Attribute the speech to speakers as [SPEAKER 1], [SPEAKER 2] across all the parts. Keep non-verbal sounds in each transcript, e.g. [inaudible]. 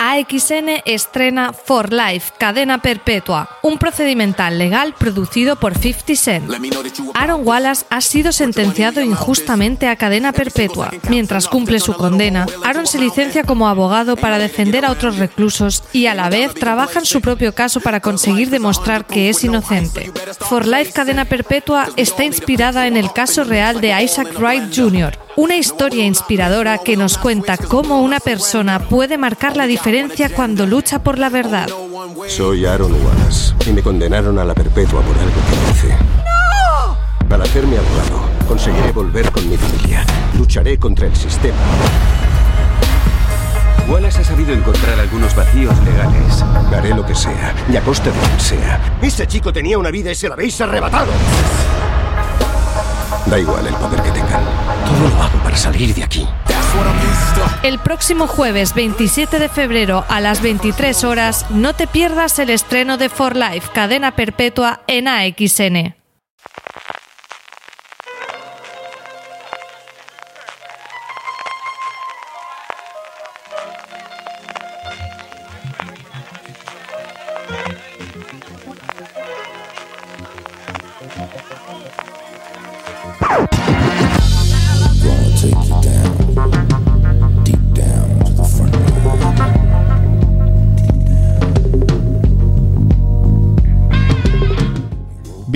[SPEAKER 1] AXN estrena For Life, cadena perpetua, un procedimental legal producido por 50 Cent. Aaron Wallace ha sido sentenciado injustamente a cadena perpetua. Mientras cumple su condena, Aaron se licencia como abogado para defender a otros reclusos y a la vez trabaja en su propio caso para conseguir demostrar que es inocente. For Life, cadena perpetua está inspirada en el caso real de Isaac Wright Jr., una historia inspiradora que nos cuenta cómo una persona puede marcar la diferencia cuando lucha por la verdad.
[SPEAKER 2] Soy Aaron Wallace y me condenaron a la perpetua por algo que hice. ¡No! Al hacerme abogado, conseguiré volver con mi familia. Lucharé contra el sistema.
[SPEAKER 3] Wallace ha sabido encontrar algunos vacíos legales.
[SPEAKER 2] Haré lo que sea, y a costa de quien sea. Ese chico tenía una vida y se la habéis arrebatado. Da igual el poder que tengan. Todo lo hago para salir de aquí.
[SPEAKER 1] El próximo jueves 27 de febrero a las 23 horas no te pierdas el estreno de For Life, cadena perpetua en AXN.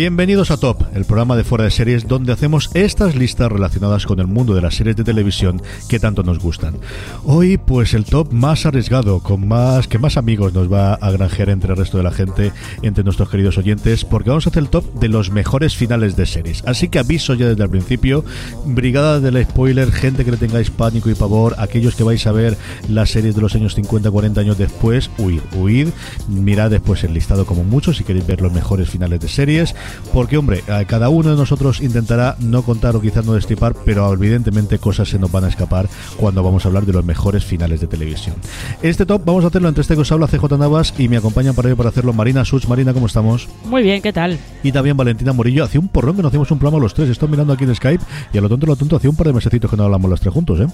[SPEAKER 4] Bienvenidos a Top, el programa de fuera de series donde hacemos estas listas relacionadas con el mundo de las series de televisión que tanto nos gustan. Hoy, pues el top más arriesgado, con más que más amigos nos va a granjear entre el resto de la gente, entre nuestros queridos oyentes, porque vamos a hacer el top de los mejores finales de series. Así que aviso ya desde el principio, brigada del spoiler, gente que le tengáis pánico y pavor, aquellos que vais a ver las series de los años 50, 40 años después, huid, huid, mirad después el listado como mucho si queréis ver los mejores finales de series porque hombre, a cada uno de nosotros intentará no contar o quizás no destripar, pero evidentemente cosas se nos van a escapar cuando vamos a hablar de los mejores finales de televisión. Este top vamos a hacerlo entre este que os habla CJ Navas y me acompañan para ello para hacerlo Marina Such. Marina, ¿cómo estamos?
[SPEAKER 5] Muy bien, ¿qué tal?
[SPEAKER 4] Y también Valentina Morillo. Hacía un porrón que no hacíamos un programa los tres. Estoy mirando aquí en Skype y a lo tonto, lo tonto, hacía un par de mesecitos que no hablamos los tres juntos, ¿eh?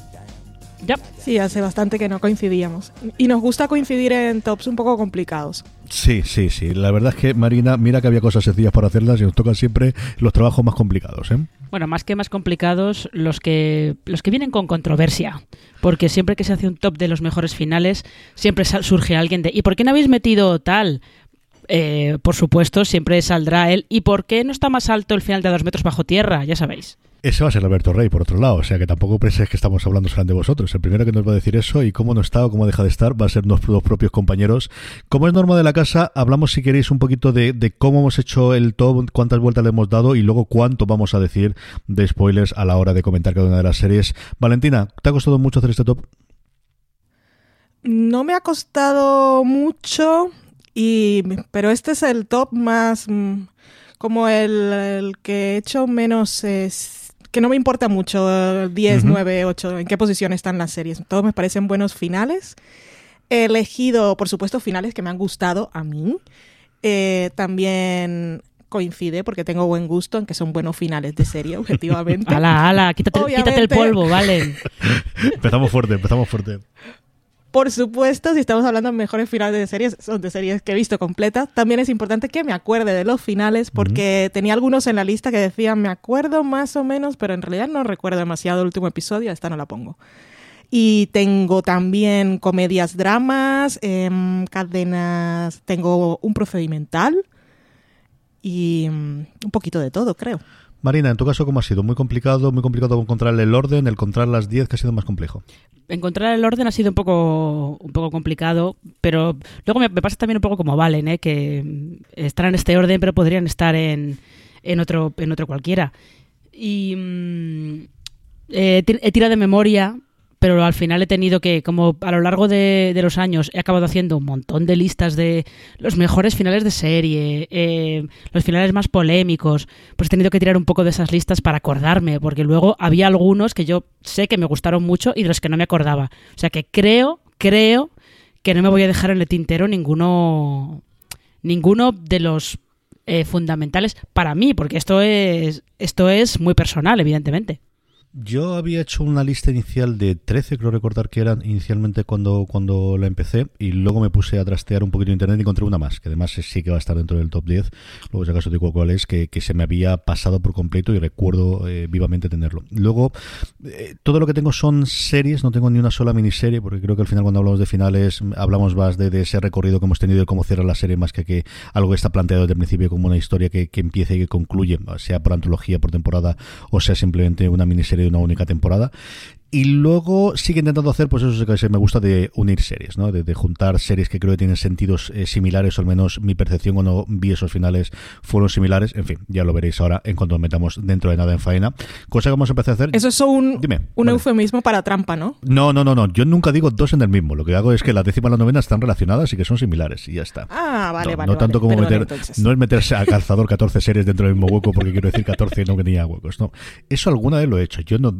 [SPEAKER 5] Ya.
[SPEAKER 6] Sí, hace bastante que no coincidíamos. Y nos gusta coincidir en tops un poco complicados.
[SPEAKER 4] Sí, sí, sí. La verdad es que, Marina, mira que había cosas sencillas para hacerlas y nos tocan siempre los trabajos más complicados, ¿eh?
[SPEAKER 5] Bueno, más que más complicados, los que los que vienen con controversia. Porque siempre que se hace un top de los mejores finales, siempre surge alguien de ¿y por qué no habéis metido tal? Eh, por supuesto, siempre saldrá él. ¿Y por qué no está más alto el final de dos metros bajo tierra? Ya sabéis.
[SPEAKER 4] Ese va a ser Alberto Rey, por otro lado. O sea que tampoco penséis que estamos hablando solamente de vosotros. El primero que nos va a decir eso y cómo no está o cómo deja de estar va a ser nuestros propios compañeros. Como es norma de la casa, hablamos, si queréis, un poquito de, cómo hemos hecho el top, cuántas vueltas le hemos dado y luego cuánto vamos a decir de spoilers a la hora de comentar cada una de las series. Valentina, ¿te ha costado mucho hacer este top?
[SPEAKER 6] No me ha costado mucho, y, pero este es el top más mm, como el, el que he hecho menos... es- que no me importa mucho, eh, 10,
[SPEAKER 4] Ujú.
[SPEAKER 6] 9, 8, en qué posición están las series. Todos me parecen buenos finales. He elegido, por supuesto, finales que me han gustado a mí. Eh, también coincide porque tengo buen gusto en que son buenos finales de serie, objetivamente. [laughs]
[SPEAKER 5] Ala, ala, quítate, quítate el polvo, ¿vale? [laughs]
[SPEAKER 4] empezamos fuerte, empezamos fuerte.
[SPEAKER 6] Por supuesto, si estamos hablando de mejores finales de series, son de series que he visto completas. También es importante que me acuerde de los finales, porque tenía algunos en la lista que decían, me acuerdo más o menos, pero en realidad no recuerdo demasiado el último episodio, esta no la pongo. Y tengo también comedias, dramas, em, cadenas, tengo un procedimental, y mm, un poquito de todo, creo.
[SPEAKER 4] Marina, en tu caso, ¿cómo ha sido? ¿Muy complicado? ¿Muy complicado encontrar el orden? ¿El encontrar las 10 que ha sido más complejo?
[SPEAKER 5] Encontrar el orden ha sido un poco, un poco complicado, pero luego me, pasa también un poco como Valen, ¿eh? que están en este orden, pero podrían estar en, en, otro, en otro cualquiera. Y mm, he tirado de memoria pero al final he tenido que, como a lo largo de, los años, he acabado haciendo un montón de listas de los mejores finales de serie, eh, los finales más polémicos, pues he tenido que tirar un poco de esas listas para acordarme, porque luego había algunos que yo sé que me gustaron mucho y de los que no me acordaba. O sea que creo, creo que no me voy a dejar en el tintero ninguno, ninguno de los eh, fundamentales para mí, porque esto es, esto es muy personal, evidentemente.
[SPEAKER 4] Yo había hecho una lista inicial de 13, creo recordar que eran inicialmente cuando, cuando la empecé, y luego me puse a trastear un poquito de internet y encontré una más, que además sí que va a estar dentro del top 10. Luego, si acaso digo cuál es, que, que se me había pasado por completo y recuerdo eh, vivamente tenerlo. Luego, eh, todo lo que tengo son series, no tengo ni una sola miniserie, porque creo que al final, cuando hablamos de finales, hablamos más de, ese recorrido que hemos tenido y cómo cierra la serie, más que que algo que está planteado desde el principio como una historia que, que empieza y que concluye, sea por antología, por temporada, o sea simplemente una miniserie de una única temporada. Y luego sigue intentando hacer, pues eso que me gusta de unir series, ¿no? De, juntar series que creo que tienen sentidos eh, similares, o al menos mi percepción cuando vi esos finales fueron similares. En fin, ya lo veréis ahora en cuanto nos metamos dentro de nada en faena. Cosa que vamos a empezar a hacer.
[SPEAKER 6] Eso es un, un eufemismo para trampa, ¿no?
[SPEAKER 4] No, no, no, no. Yo nunca digo dos en el mismo. Lo que hago es que la décima y la novena están relacionadas y que son similares y ya está.
[SPEAKER 6] Ah, vale,
[SPEAKER 4] no,
[SPEAKER 6] vale.
[SPEAKER 4] No tanto como meter. No es meterse a calzador 14 series dentro del mismo hueco porque quiero decir 14 y no tenía huecos. No. Eso alguna vez lo he hecho. Yo no.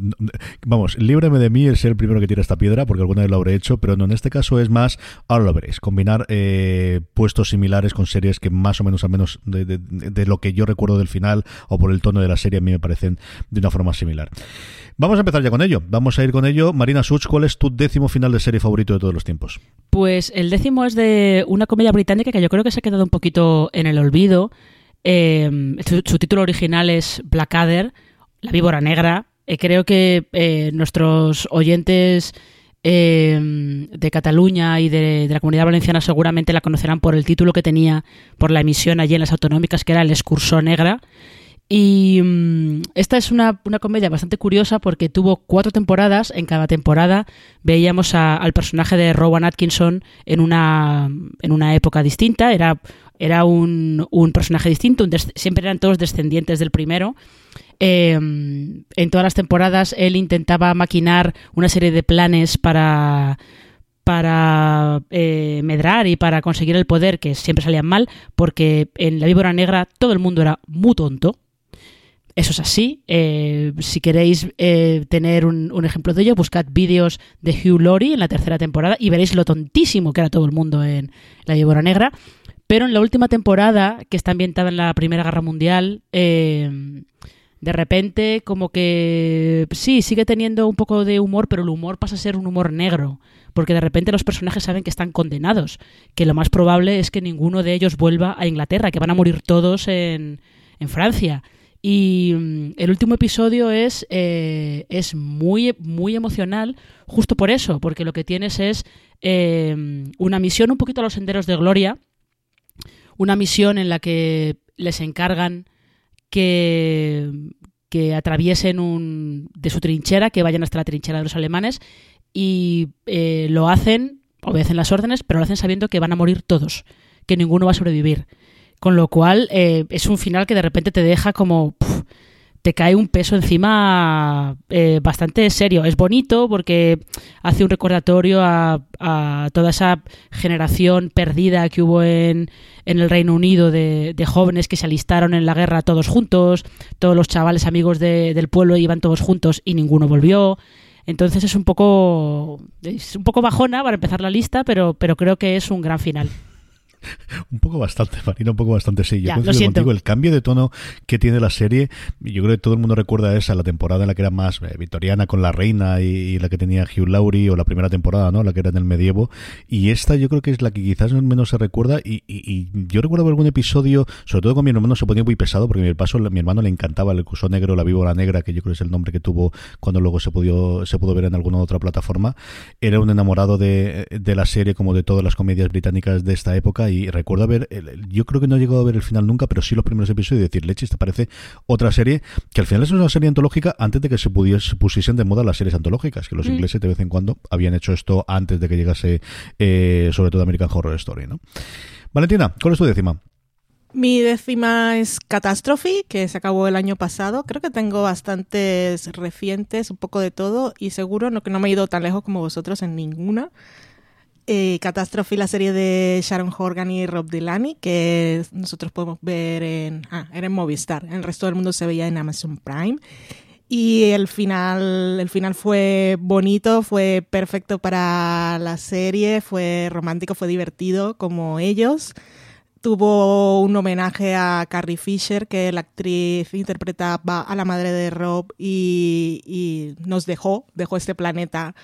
[SPEAKER 4] vamos, líbreme de mí el ser primero que tira esta piedra, porque alguna vez lo habré hecho, pero no, en este caso es más, ahora lo veréis, combinar eh, puestos similares con series que más o menos, al menos de, lo que yo recuerdo del final o por el tono de la serie, a mí me parecen de una forma similar. Vamos a empezar ya con ello. Vamos a ir con ello. Marina Such, ¿cuál es tu décimo final de serie favorito de todos los tiempos?
[SPEAKER 5] Pues el décimo es de una comedia británica que yo creo que se ha quedado un poquito en el olvido. Eh, su, título original es Blackadder, La víbora negra, eh, creo que eh, nuestros oyentes eh, de Cataluña y de, la comunidad valenciana seguramente la conocerán por el título que tenía por la emisión allí en las autonómicas, que era El Escurso Negra. Y mm, esta es una, comedia bastante curiosa porque tuvo cuatro temporadas. En cada temporada veíamos al personaje de Rowan Atkinson en una, en una época distinta. Era, era un, personaje distinto, siempre eran todos descendientes del primero. Em, en todas las temporadas él intentaba maquinar una serie de planes para para eh, medrar y para conseguir el poder que siempre salían mal porque en la víbora negra todo el mundo era muy tonto eso es así. Eh, si queréis eh, tener un, un, ejemplo de ello, buscad vídeos de Hugh Laurie en la tercera temporada y veréis lo tontísimo que era todo el mundo en La Víbora Negra. Pero en la última temporada, que está ambientada en la Primera Guerra Mundial, de repente como que sí, sigue teniendo un poco de humor, pero el humor pasa a ser un humor negro, porque de repente los personajes saben que están condenados, que lo más probable es que ninguno de ellos vuelva a Inglaterra, que van a morir todos en, en Francia. Y mm, el último episodio es, eh, es muy, muy emocional, justo por eso, porque lo que tienes es eh, una misión un poquito a los senderos de gloria, una misión en la que les encargan que, que atraviesen un, de su trinchera, que vayan hasta la trinchera de los alemanes y eh, lo hacen, obedecen las órdenes, pero lo hacen sabiendo que van a morir todos, que ninguno va a sobrevivir. Con lo cual eh, es un final que de repente te deja como te cae un peso encima eh, bastante serio. Es bonito porque hace un recordatorio a, toda esa generación perdida que hubo en, en el Reino Unido de, jóvenes que se alistaron en la guerra todos juntos, todos los chavales amigos del pueblo iban todos juntos y ninguno volvió. Entonces es un poco es un poco bajona para empezar la lista, pero, pero creo que es un gran final. [laughs]
[SPEAKER 4] un poco bastante, Marina, un poco bastante sí.
[SPEAKER 5] Yo contigo,
[SPEAKER 4] el cambio de tono que tiene la serie, yo creo que todo el mundo recuerda esa, la temporada en la que era más eh, victoriana con la reina y, la que tenía Hugh Laurie, o la primera temporada, ¿no? La que era en el medievo. Y esta yo creo que es la que quizás menos se recuerda. Y, yo recuerdo algún episodio, sobre todo con mi hermano, se ponía muy pesado, porque mi, paso, mi hermano le encantaba el curso negro, la víbora negra, que yo creo que es el nombre que tuvo cuando luego se pudo, se pudo ver en alguna otra plataforma. Era un enamorado de, de la serie, como de todas las comedias británicas de esta época Y recuerdo ver, yo creo que no he llegado a ver el final nunca, pero sí los primeros episodios y decir, leche, esta parece otra serie, que al final es una serie antológica antes de que se, pudiese, pusiesen de moda las series antológicas, que los mm. ingleses de vez en cuando habían hecho esto antes de que llegase, eh, sobre todo American Horror Story, ¿no? Valentina, ¿cuál es tu décima?
[SPEAKER 6] Mi décima es Catastrophe, que se acabó el año pasado. Creo que tengo bastantes recientes, un poco de todo, y seguro no, que no me he ido tan lejos como vosotros en ninguna. Eh, Catastrophe, la serie de Sharon Horgan y Rob Delaney, que nosotros podemos ver en, ah, era en Movistar. El resto del mundo se veía en Amazon Prime. Y el final, el final fue bonito, fue perfecto para la serie, fue romántico, fue divertido como ellos tuvo un homenaje a Carrie Fisher, que la actriz interpretaba a la madre de Rob y, nos dejó, dejó este planeta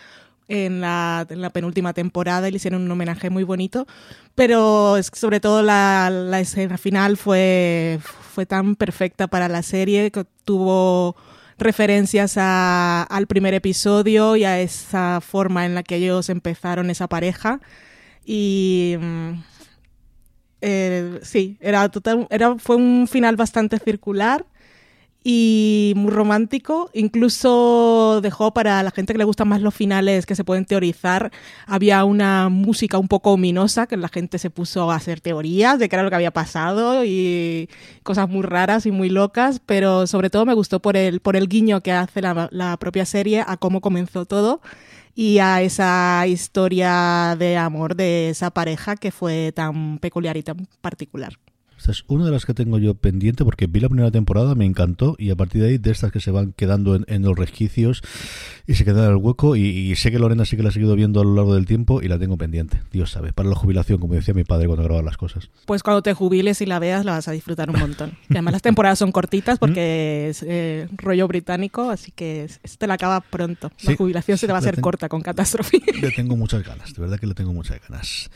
[SPEAKER 6] en la, penúltima temporada y le hicieron un homenaje muy bonito, pero sobre todo la, escena final fue, fue tan perfecta para la serie que tuvo referencias al primer episodio y a esa forma en la que ellos empezaron esa pareja. Y mm, eh, sí, era total, era, fue un final bastante circular y muy romántico. Incluso dejó para la gente que le gustan más los finales que se pueden teorizar. Había una música un poco ominosa que la gente se puso a hacer teorías de qué era lo que había pasado y cosas muy raras y muy locas. Pero sobre todo me gustó por el, por el guiño que hace la, la propia serie a cómo comenzó todo y a esa historia de amor de esa pareja que fue tan peculiar y tan particular.
[SPEAKER 4] Esta es una de las que tengo yo pendiente porque vi la primera temporada, me encantó y a partir de ahí, de estas que se van quedando en, los resquicios y se quedan en el hueco y, sé que Lorena sí que la ha seguido viendo a lo largo del tiempo y la tengo pendiente. Dios sabe, para la jubilación, como decía mi padre cuando grababa las cosas.
[SPEAKER 6] Pues cuando te jubiles y la veas la vas a disfrutar un montón. y además las temporadas son cortitas porque ¿Mm? es eh, rollo británico, así que te la acaba pronto. La jubilación se te va a hacer corta con catástrofe. [laughs]
[SPEAKER 4] Le tengo muchas ganas, de verdad que le tengo muchas ganas.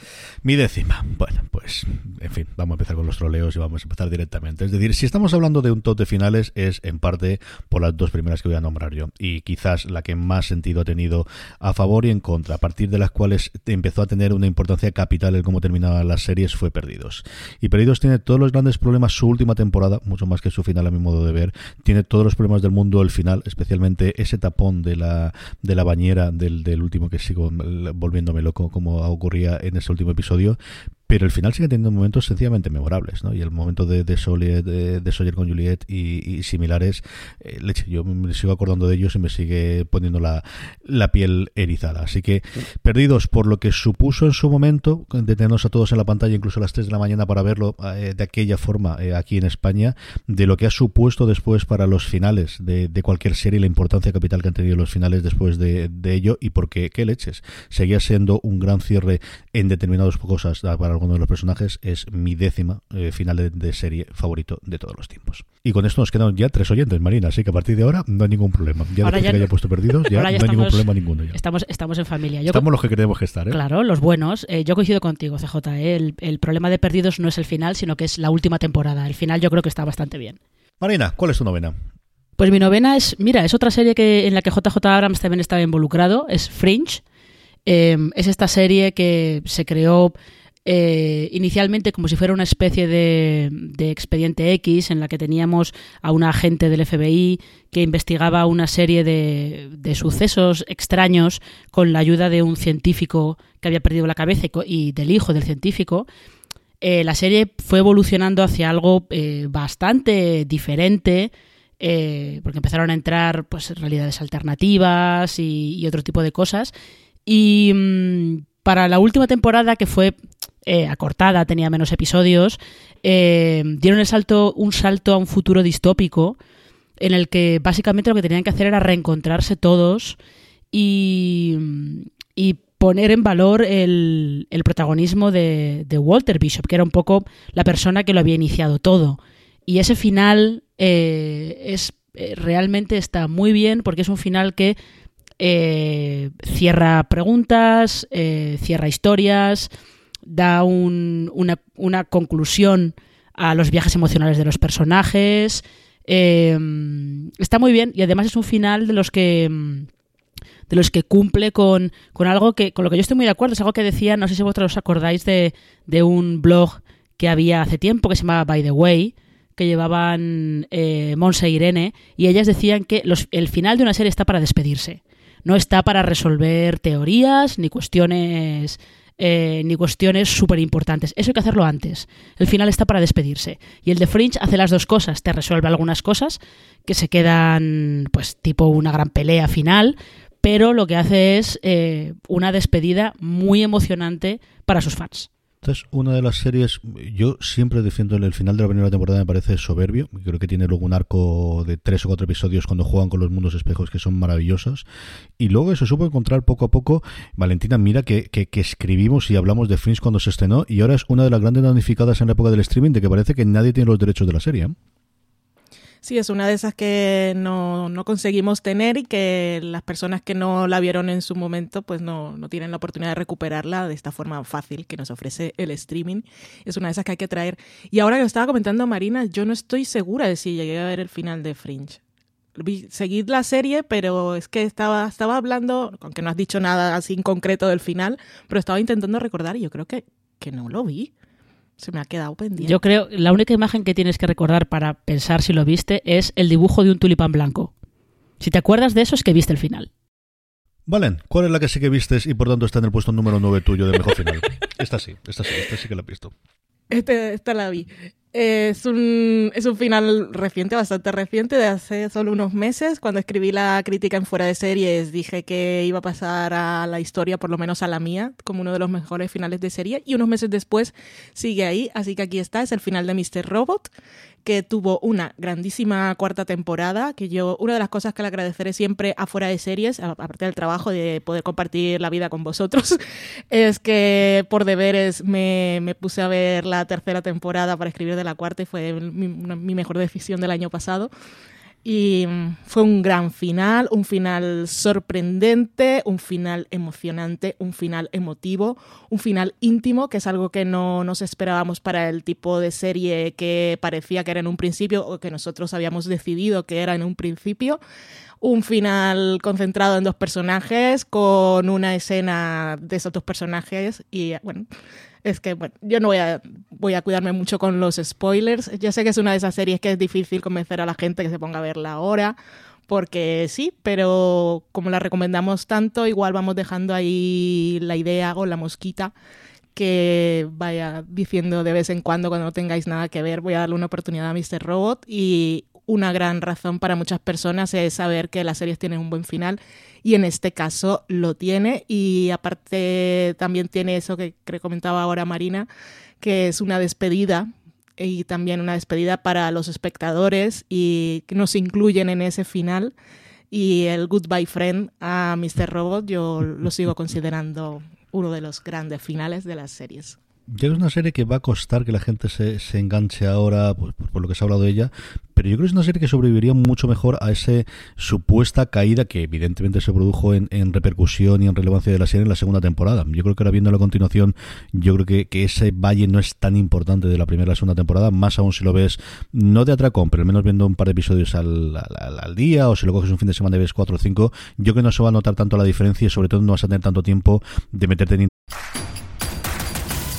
[SPEAKER 4] Mi décima, bueno, pues en fin, vamos a empezar con los y vamos a empezar directamente. Es decir, si estamos hablando de un top finales es en parte por las dos primeras que voy a nombrar yo y quizás la que más sentido ha tenido a favor y en contra, a partir de las cuales empezó a tener una importancia capital en cómo terminaban las series fue Perdidos. Y Perdidos tiene todos los grandes problemas su última temporada, mucho más que su final a mi modo de ver, tiene todos los problemas del mundo el final, especialmente ese tapón de la de la bañera del, del último que sigo volviéndome loco como ocurría en ese último episodio, pero el final sigue teniendo momentos sencillamente memorables, ¿no? Y el momento de, de, de, Sawyer con Juliet y, similares, eh, leche, yo me sigo acordando de ellos y me sigue poniendo la, piel erizada. Así que, perdidos por lo que supuso en su momento, detenernos a todos en la pantalla, incluso a las 3 de la mañana para verlo eh, de aquella forma eh, aquí en España, de lo que ha supuesto después para los finales de, cualquier serie, la importancia capital que han tenido los finales después de, ello y porque, qué leches, seguía siendo un gran cierre en determinadas cosas para uno de los personajes, es mi décima eh, final de, serie favorito de todos los tiempos. Y con esto nos quedan ya tres oyentes, Marina, así que a partir de ahora no hay ningún problema. Ya ahora ya, que haya puesto perdidos, [laughs] ya, no hay ningún problema ninguno.
[SPEAKER 5] Estamos, estamos en familia.
[SPEAKER 4] estamos los que queremos que estar. ¿eh?
[SPEAKER 5] Claro, los buenos. Eh, yo coincido contigo, CJ. El, el problema de perdidos no es el final, sino que es la última temporada. El final yo creo que está bastante bien.
[SPEAKER 4] Marina, ¿cuál es tu novena?
[SPEAKER 5] Pues mi novena es, mira, es otra serie que en la que JJ Abrams también estaba involucrado, es Fringe. es esta serie que se creó eh, inicialmente como si fuera una especie de, expediente X en la que teníamos a un agente del FBI que investigaba una serie de, sucesos extraños con la ayuda de un científico que había perdido la cabeza y del hijo del científico. Eh, la serie fue evolucionando hacia algo eh, bastante diferente. porque empezaron a entrar pues realidades alternativas y, otro tipo de cosas y mm, para la última temporada que fue eh, acortada, tenía menos episodios, eh, dieron el salto, un salto a un futuro distópico en el que básicamente lo que tenían que hacer era reencontrarse todos y, poner en valor el, protagonismo de, Walter Bishop, que era un poco la persona que lo había iniciado todo. Y ese final eh, es realmente está muy bien porque es un final que cierra preguntas, cierra historias, da una, conclusión a los viajes emocionales de los personajes. Em, está muy bien y además es un final de los que de los que cumple con, con algo que, con lo que yo estoy muy de acuerdo, es algo que decía, no sé si vosotros os acordáis de, de un blog que había hace tiempo que se llamaba By the Way, que llevaban eh, Monse e Irene, y ellas decían que los, el final de una serie está para despedirse. No está para resolver teorías ni cuestiones eh, ni cuestiones súper importantes. Eso hay que hacerlo antes. El final está para despedirse. Y el de Fringe hace las dos cosas. Te resuelve algunas cosas que se quedan, pues, tipo una gran pelea final, pero lo que hace es eh, una despedida muy emocionante para sus fans.
[SPEAKER 4] Esta es una de las series, yo siempre defiendo el final de la primera temporada, me parece soberbio. Creo que tiene luego un arco de tres o cuatro episodios cuando juegan con los mundos espejos que son maravillosos. Y luego eso supo encontrar poco a poco. Valentina, mira que, que, que, escribimos y hablamos de Fringe cuando se estrenó y ahora es una de las grandes damnificadas en la época del streaming de que parece que nadie tiene los derechos de la serie.
[SPEAKER 6] Sí, es una de esas que no, no, conseguimos tener y que las personas que no la vieron en su momento pues no, no, tienen la oportunidad de recuperarla de esta forma fácil que nos ofrece el streaming. Es una de esas que hay que traer. Y ahora que lo estaba comentando Marina, yo no estoy segura de si llegué a ver el final de Fringe. Seguid la serie, pero es que estaba, estaba hablando, aunque no has dicho nada así en concreto del final, pero estaba intentando recordar y yo creo que, que no lo vi se me ha quedado pendiente.
[SPEAKER 5] Yo creo, la única imagen que tienes que recordar para pensar si lo viste es el dibujo de un tulipán blanco. Si te acuerdas de eso es que viste el final.
[SPEAKER 4] Valen, ¿cuál es la que sí que vistes y por tanto está en el puesto número 9 tuyo de mejor final? [laughs] esta sí, esta sí, esta sí que la he visto.
[SPEAKER 6] Este, esta la vi. Es un, es un final reciente, bastante reciente, de hace solo unos meses. Cuando escribí la crítica en Fuera de Series, dije que iba a pasar a la historia, por lo menos a la mía, como uno de los mejores finales de serie. Y unos meses después sigue ahí. Así que aquí está, es el final de Mr. Robot, que tuvo una grandísima cuarta temporada. Que yo, una de las cosas que le agradeceré siempre a Fuera de Series, aparte del trabajo de poder compartir la vida con vosotros, [laughs] es que por deberes me, me puse a ver la tercera temporada para escribir de la cuarta y fue mi, mi mejor decisión del año pasado. Y mm, fue un gran final, un final sorprendente, un final emocionante, un final emotivo, un final íntimo, que es algo que no nos esperábamos para el tipo de serie que parecía que era en un principio o que nosotros habíamos decidido que era en un principio. Un final concentrado en dos personajes, con una escena de esos dos personajes y bueno, es que bueno, yo no voy a, voy a cuidarme mucho con los spoilers. Yo sé que es una de esas series que es difícil convencer a la gente que se ponga a verla ahora, porque sí, pero como la recomendamos tanto, igual vamos dejando ahí la idea o la mosquita que vaya diciendo de vez en cuando cuando no tengáis nada que ver, voy a darle una oportunidad a Mr. Robot y una gran razón para muchas personas es saber que las series tienen un buen final y en este caso lo tiene y aparte también tiene eso que, comentaba ahora Marina, que es una despedida y también una despedida para los espectadores y que nos incluyen en ese final. Y el Goodbye Friend a Mr. Robot yo lo sigo considerando uno de los grandes finales de las series.
[SPEAKER 4] Ya es una serie que va a costar que la gente se, se enganche ahora, pues, por, lo que se ha hablado de ella, pero yo creo que es una serie que sobreviviría mucho mejor a esa supuesta caída que evidentemente se produjo en, en, repercusión y en relevancia de la serie en la segunda temporada. Yo creo que ahora viendo la continuación, yo creo que, que ese valle no es tan importante de la primera a la segunda temporada, más aún si lo ves, no de atracón, pero al menos viendo un par de episodios al, al, al día o si lo coges un fin de semana y ves cuatro o cinco, yo creo que no se va a notar tanto la diferencia y sobre todo no vas a tener tanto tiempo de meterte en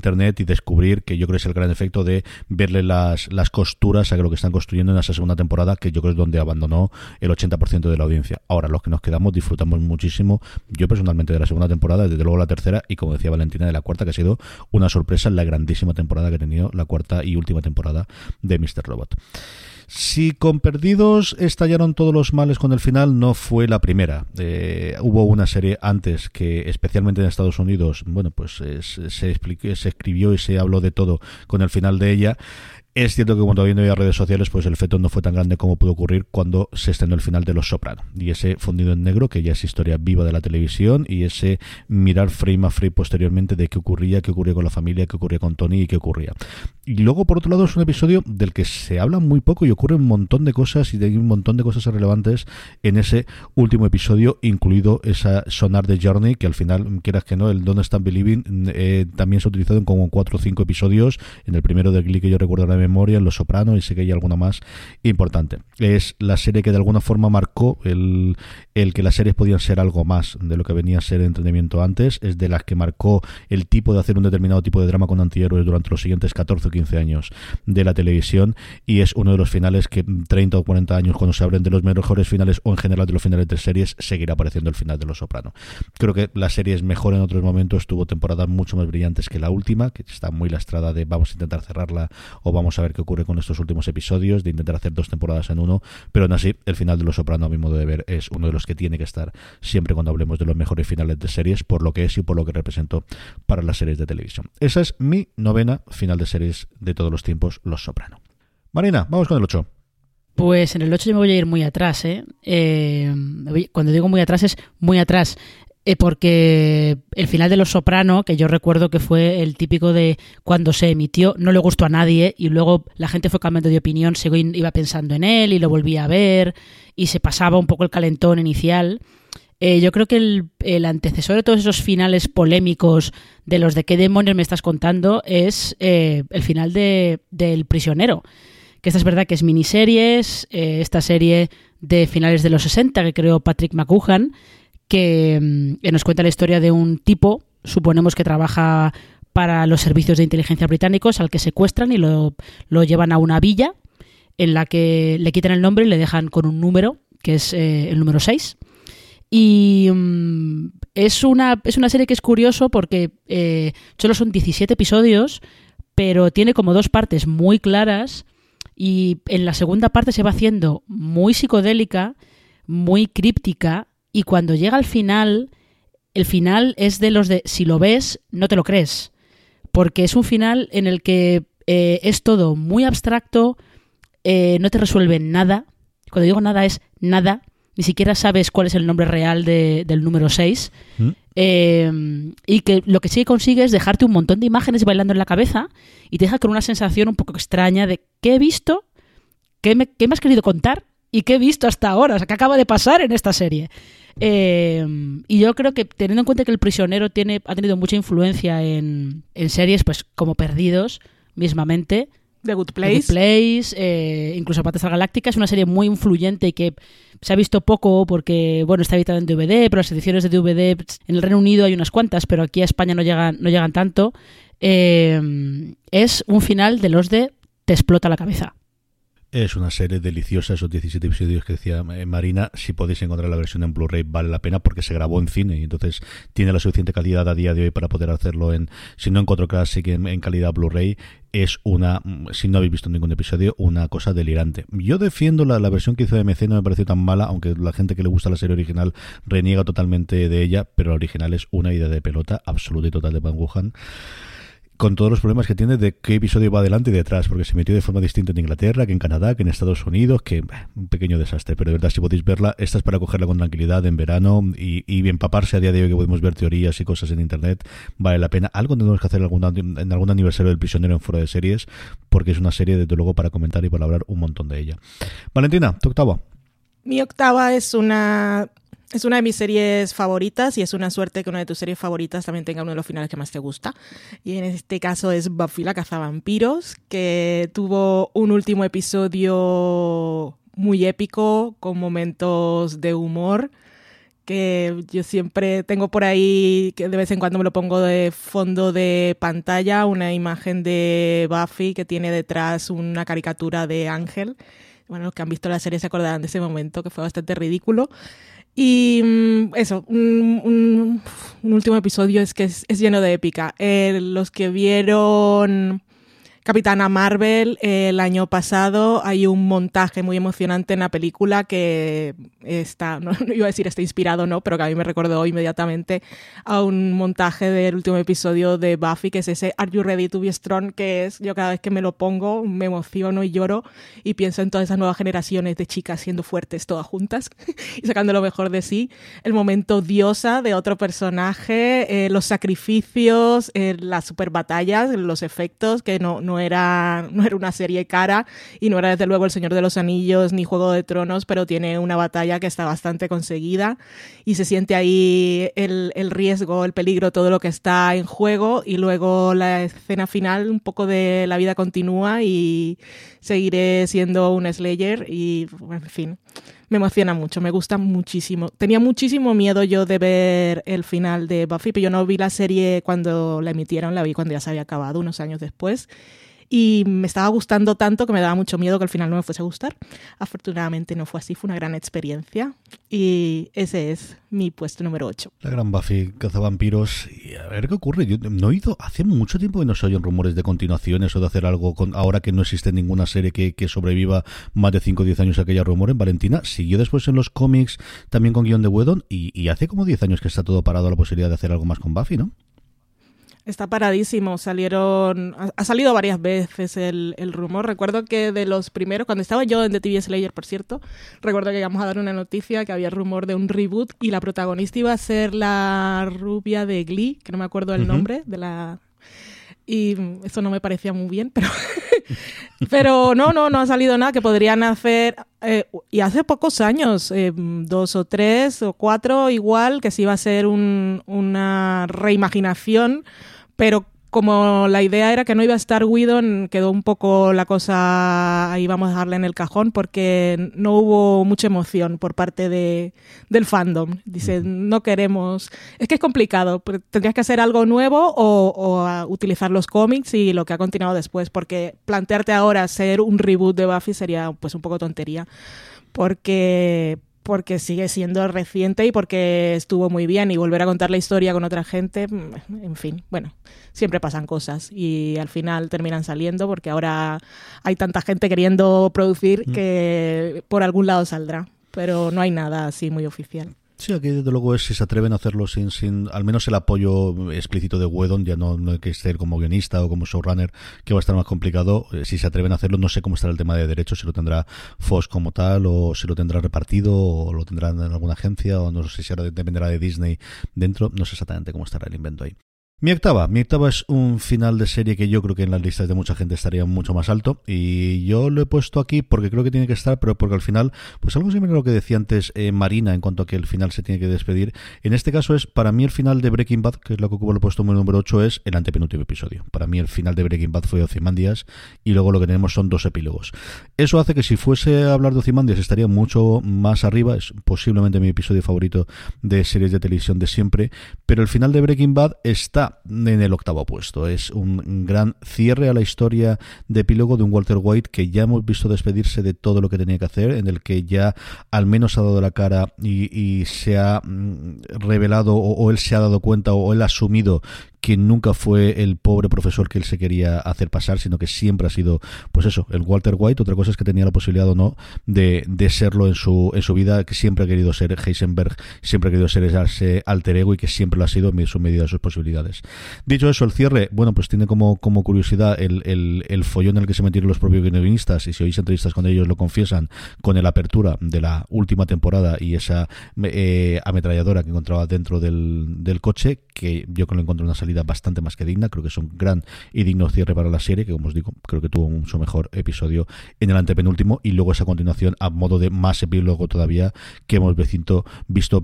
[SPEAKER 4] Internet y descubrir que yo creo que es el gran efecto de verle las, las costuras a lo que están construyendo en esa segunda temporada, que yo creo es donde abandonó el 80% de la audiencia. Ahora, los que nos quedamos disfrutamos muchísimo, yo personalmente de la segunda temporada, desde luego la tercera, y como decía Valentina, de la cuarta, que ha sido una sorpresa la grandísima temporada que ha tenido la cuarta y última temporada de Mr. Robot. Si con Perdidos estallaron todos los males con el final, no fue la primera. Eh, hubo una serie antes que, especialmente en Estados Unidos, bueno, pues se, se escribió y se habló de todo con el final de ella. Es cierto que cuando viendo ya redes sociales, pues el efecto no fue tan grande como pudo ocurrir cuando se estrenó el final de Los Soprano. Y ese fundido en negro, que ya es historia viva de la televisión, y ese mirar frame a frame posteriormente de qué ocurría, qué ocurría con la familia, qué ocurría con Tony y qué ocurría. Y luego, por otro lado, es un episodio del que se habla muy poco y ocurre un montón de cosas y de un montón de cosas relevantes en ese último episodio, incluido esa sonar de Journey, que al final, quieras que no, el Don't Stand Believing eh, también se ha utilizado en como cuatro o cinco episodios. En el primero de Glee que yo recuerdo memoria, en Los Soprano y sé que hay alguna más importante. Es la serie que de alguna forma marcó el, el que las series podían ser algo más de lo que venía a ser entretenimiento antes. Es de las que marcó el tipo de hacer un determinado tipo de drama con antihéroes durante los siguientes 14 o 15 años de la televisión y es uno de los finales que 30 o 40 años cuando se abren de los mejores finales o en general de los finales de series seguirá apareciendo el final de Los Soprano. Creo que la serie es mejor en otros momentos, tuvo temporadas mucho más brillantes que la última, que está muy lastrada de vamos a intentar cerrarla o vamos a ver qué ocurre con estos últimos episodios, de intentar hacer dos temporadas en uno, pero aún así, el final de Los Soprano, a mi modo de ver, es uno de los que tiene que estar siempre cuando hablemos de los mejores finales de series, por lo que es y por lo que representó para las series de televisión. Esa es mi novena final de series de todos los tiempos, Los Soprano. Marina, vamos con el 8.
[SPEAKER 5] Pues en el 8 yo me voy a ir muy atrás, ¿eh? ¿eh? Cuando digo muy atrás es muy atrás. Eh, porque el final de Los Soprano, que yo recuerdo que fue el típico de cuando se emitió, no le gustó a nadie y luego la gente fue cambiando de opinión, se iba pensando en él y lo volvía a ver y se pasaba un poco el calentón inicial. Eh, yo creo que el, antecesor de todos esos finales polémicos de los de qué demonios me estás contando es eh, el final de, del prisionero. Que esta es verdad que es miniseries, esta serie de finales de los 60 que creó Patrick McGuhan Mm, que nos cuenta la historia de un tipo, suponemos que trabaja para los servicios de inteligencia británicos, al que secuestran y lo, llevan a una villa en la que le quitan el nombre y le dejan con un número, que es eh, el número 6. Y mm, es, una, es una serie que es curioso porque eh, solo son 17 episodios, pero tiene como dos partes muy claras y en la segunda parte se va haciendo muy psicodélica, muy críptica y cuando llega al final, el final es de los de si lo ves, no te lo crees. Porque es un final en el que eh, es todo muy abstracto, eh, no te resuelve nada. Cuando digo nada es nada, ni siquiera sabes cuál es el nombre real del número 6. ¿Mm? Eh, y que lo que sí consigue es dejarte un montón de imágenes bailando en la cabeza y te deja con una sensación un poco extraña de ¿qué he visto? ¿Qué me, qué me has querido contar? ¿Y qué he visto hasta ahora? O sea, ¿qué acaba de pasar en esta serie? Eh, y yo creo que teniendo en cuenta que El Prisionero tiene, ha tenido mucha influencia en, series pues como Perdidos, mismamente.
[SPEAKER 6] The Good Place.
[SPEAKER 5] The Place, eh, incluso Battlestar Galáctica, es una serie muy influyente y que se ha visto poco porque, bueno, está editada en DVD, pero las ediciones de DVD en el Reino Unido hay unas cuantas, pero aquí a España no llegan, no llegan tanto. Eh, es un final de los de te explota la cabeza.
[SPEAKER 4] Es una serie deliciosa, esos 17 episodios que decía eh, Marina. Si podéis encontrar la versión en Blu-ray, vale la pena porque se grabó en cine y entonces tiene la suficiente calidad a día de hoy para poder hacerlo en, si no en 4K, sí que en, calidad Blu-ray. Es una, si no habéis visto ningún episodio, una cosa delirante. Yo defiendo la, la versión que hizo MC, no me pareció tan mala, aunque la gente que le gusta la serie original reniega totalmente de ella, pero la original es una idea de pelota absoluta y total de Van Wuhan con todos los problemas que tiene de qué episodio va adelante y detrás, porque se metió de forma distinta en Inglaterra, que en Canadá, que en Estados Unidos, que un pequeño desastre, pero de verdad si podéis verla, esta es para cogerla con tranquilidad en verano y, y empaparse a día de hoy que podemos ver teorías y cosas en internet, vale la pena. Algo tenemos que hacer en algún aniversario del prisionero en fuera de series, porque es una serie desde luego para comentar y para hablar un montón de ella. Valentina, tu octava.
[SPEAKER 6] Mi octava es una es una de mis series favoritas y es una suerte que una de tus series favoritas también tenga uno de los finales que más te gusta. Y en este caso es Buffy la cazavampiros, que tuvo un último episodio muy épico con momentos de humor que yo siempre tengo por ahí, que de vez en cuando me lo pongo de fondo de pantalla, una imagen de Buffy que tiene detrás una caricatura de Ángel. Bueno, los que han visto la serie se acordarán de ese momento que fue bastante ridículo. Y mm, eso, un, último episodio es que es, lleno de épica. Eh, los que vieron Capitana Marvel el año pasado hay un montaje muy emocionante en la película que está, [laughs] no, iba a decir está inspirado, no, pero que a mí me recordó inmediatamente a un montaje del último episodio de Buffy, que es ese Are You Ready to Be Strong, que es yo cada vez que me lo pongo me emociono y lloro y pienso en todas esas nuevas generaciones de chicas siendo fuertes todas juntas [laughs] y sacando lo mejor de sí. El momento diosa de otro personaje, eh, los sacrificios, eh, las super batallas, los efectos que no no era, no era una serie cara y no era desde luego El Señor de los Anillos ni Juego de Tronos, pero tiene una batalla que está bastante conseguida y se siente ahí el, el riesgo, el peligro, todo lo que está en juego y luego la escena final, un poco de la vida continúa y seguiré siendo un Slayer y, en fin me emociona mucho, me gusta muchísimo. Tenía muchísimo miedo yo de ver el final de Buffy, pero yo no vi la serie cuando la emitieron, la vi cuando ya se había acabado, unos años después y me estaba gustando tanto que me daba mucho miedo que al final no me fuese a gustar. Afortunadamente no fue así, fue una gran experiencia y ese es mi puesto número 8.
[SPEAKER 4] La gran Buffy cazavampiros y a ver qué ocurre. Yo no he oído, hace mucho tiempo que no se oyen rumores de continuaciones o de hacer algo con, ahora que no existe ninguna serie que, que sobreviva más de 5 o 10 años aquella rumor en Valentina. Siguió después en los cómics también con guion de Whedon y, y hace como 10 años que está todo parado la posibilidad de hacer algo más con Buffy, ¿no?
[SPEAKER 6] Está paradísimo, salieron, ha, salido varias veces el, el, rumor. Recuerdo que de los primeros, cuando estaba yo en The TV Slayer, por cierto, recuerdo que íbamos a dar una noticia que había rumor de un reboot y la protagonista iba a ser la rubia de Glee, que no me acuerdo el nombre de la y eso no me parecía muy bien, pero, [laughs] pero no, no, no ha salido nada que podrían hacer. Eh, y hace pocos años, eh, dos o tres o cuatro, igual, que se iba a ser un, una reimaginación pero como la idea era que no iba a estar Whedon, quedó un poco la cosa ahí vamos a dejarla en el cajón porque no hubo mucha emoción por parte de, del fandom. Dice, no queremos... Es que es complicado, tendrías que hacer algo nuevo o, o utilizar los cómics y lo que ha continuado después, porque plantearte ahora hacer un reboot de Buffy sería pues un poco tontería. Porque, porque sigue siendo reciente y porque estuvo muy bien y volver a contar la historia con otra gente, mm, en fin, bueno, siempre pasan cosas y al final terminan saliendo porque ahora hay tanta gente queriendo producir mm. que por algún lado saldrá, pero no hay nada así muy oficial.
[SPEAKER 4] Sí, aquí desde luego es si se atreven a hacerlo sin, sin al menos el apoyo explícito de Wedon, ya no, no hay que ser como guionista o como showrunner, que va a estar más complicado. Eh, si se atreven a hacerlo, no sé cómo estará el tema de derechos, si lo tendrá Fox como tal, o si lo tendrá repartido, o lo tendrán en alguna agencia, o no sé si ahora dependerá de Disney dentro, no sé exactamente cómo estará el invento ahí. Mi octava, mi octava es un final de serie que yo creo que en las listas de mucha gente estaría mucho más alto y yo lo he puesto aquí porque creo que tiene que estar, pero porque al final, pues algo similar a lo que decía antes eh, Marina en cuanto a que el final se tiene que despedir. En este caso es, para mí el final de Breaking Bad, que es lo que ocupa el puesto número 8, es el antepenúltimo episodio. Para mí el final de Breaking Bad fue Ozymandias y luego lo que tenemos son dos epílogos. Eso hace que si fuese a hablar de Ozymandias estaría mucho más arriba, es posiblemente mi episodio favorito de series de televisión de siempre, pero el final de Breaking Bad está en el octavo puesto. Es un gran cierre a la historia de epílogo de un Walter White que ya hemos visto despedirse de todo lo que tenía que hacer, en el que ya al menos ha dado la cara y, se ha mm, revelado o, él se ha dado cuenta o él ha asumido que nunca fue el pobre profesor que él se quería hacer pasar, sino que siempre ha sido, pues eso, el Walter White. Otra cosa es que tenía la posibilidad o no de, de serlo en su, en su vida, que siempre ha querido ser Heisenberg, siempre ha querido ser ese alter ego y que siempre lo ha sido en su medida de sus posibilidades. Dicho eso, el cierre, bueno, pues tiene como, como curiosidad el, el, el follón en el que se metieron los propios guionistas, y si oís entrevistas con ellos lo confiesan, con el apertura de la última temporada y esa eh, ametralladora que encontraba dentro del, del coche, que yo creo que lo encuentro una salida bastante más que digna. Creo que es un gran y digno cierre para la serie, que como os digo, creo que tuvo un mucho mejor episodio en el antepenúltimo y luego esa continuación a modo de más epílogo todavía que hemos visto, visto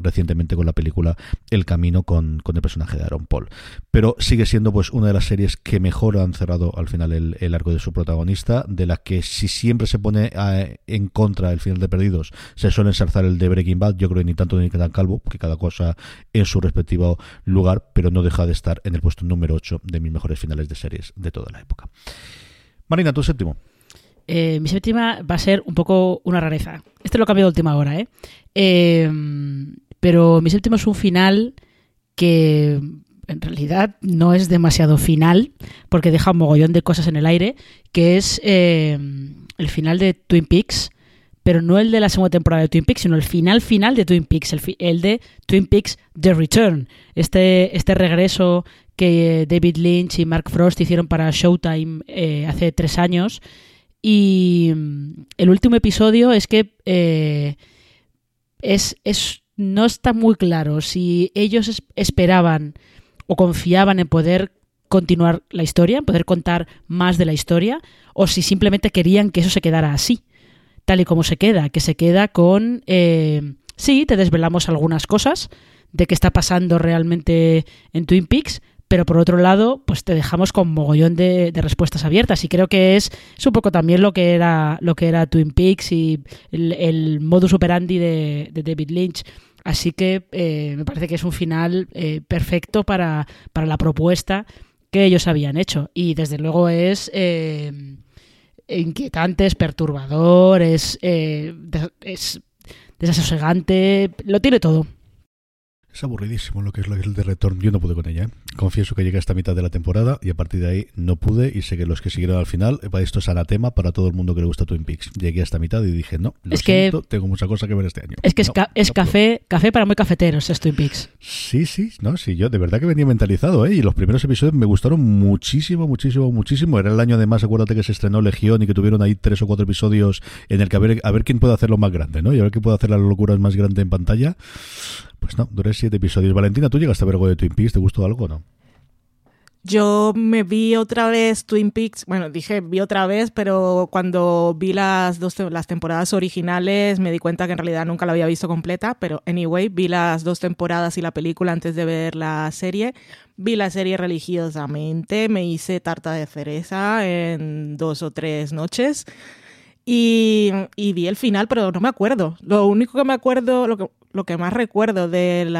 [SPEAKER 4] recientemente con la película El Camino con, con el personaje de Aaron Paul. Pero sigue siendo pues una de las series que mejor han cerrado al final el, arco de su protagonista, de la que si siempre se pone en contra el final de Perdidos, se suele ensalzar el de Breaking Bad, yo creo que ni tanto ni tan calvo, que cada cosa en su respectivo lugar, pero no deja de estar en el puesto número 8 de mis mejores finales de series de toda la época. Marina, tu séptimo.
[SPEAKER 5] Eh, mi séptima va a ser un poco una rareza. Este lo he cambiado de última hora, ¿eh? ¿eh? Pero mi séptimo es un final que en realidad no es demasiado final, porque deja un mogollón de cosas en el aire, que es eh, el final de Twin Peaks, pero no el de la segunda temporada de Twin Peaks, sino el final final de Twin Peaks, el, de Twin Peaks The Return, este, este regreso que David Lynch y Mark Frost hicieron para Showtime eh, hace tres años. Y mm, el último episodio es que eh, es, es, no está muy claro si ellos esperaban o confiaban en poder continuar la historia, en poder contar más de la historia, o si simplemente querían que eso se quedara así, tal y como se queda, que se queda con, eh, sí, te desvelamos algunas cosas de qué está pasando realmente en Twin Peaks, pero por otro lado, pues te dejamos con mogollón de, respuestas abiertas y creo que es, un poco también lo que era lo que era Twin Peaks y el, modus operandi de David Lynch Así que eh, me parece que es un final eh, perfecto para, la propuesta que ellos habían hecho. Y desde luego es eh, inquietante, es perturbador, es, es desasosegante, lo tiene todo.
[SPEAKER 4] Es aburridísimo lo que es lo que es el de retorno. Yo no pude con ella. ¿eh? Confieso que llegué hasta mitad de la temporada y a partir de ahí no pude. Y sé que los que siguieron al final, esto es anatema para todo el mundo que le gusta Twin Peaks. Llegué hasta mitad y dije, no, lo es siento, que tengo mucha cosa que ver este año.
[SPEAKER 5] Es que es, café café para muy cafeteros, es Twin Peaks.
[SPEAKER 4] Sí, sí, no, sí, yo de verdad que venía mentalizado, ¿eh? Y los primeros episodios me gustaron muchísimo, muchísimo, muchísimo. Era el año además, acuérdate que se estrenó Legión y que tuvieron ahí tres o cuatro episodios en el que a ver, a ver quién puede hacerlo más grande, ¿no? Y a ver quién puede hacer las locuras más grande en pantalla. Pues no, duré siete episodios. Valentina, ¿tú llegaste a ver algo de Twin Peaks? ¿Te gustó algo o no?
[SPEAKER 6] Yo me vi otra vez Twin Peaks, bueno, dije vi otra vez, pero cuando vi las dos las temporadas originales me di cuenta que en realidad nunca la había visto completa, pero anyway, vi las dos temporadas y la película antes de ver la serie. Vi la serie religiosamente, me hice tarta de cereza en dos o tres noches. Y, y, vi el final, pero no me acuerdo. Lo único que me acuerdo, lo que, lo que más recuerdo del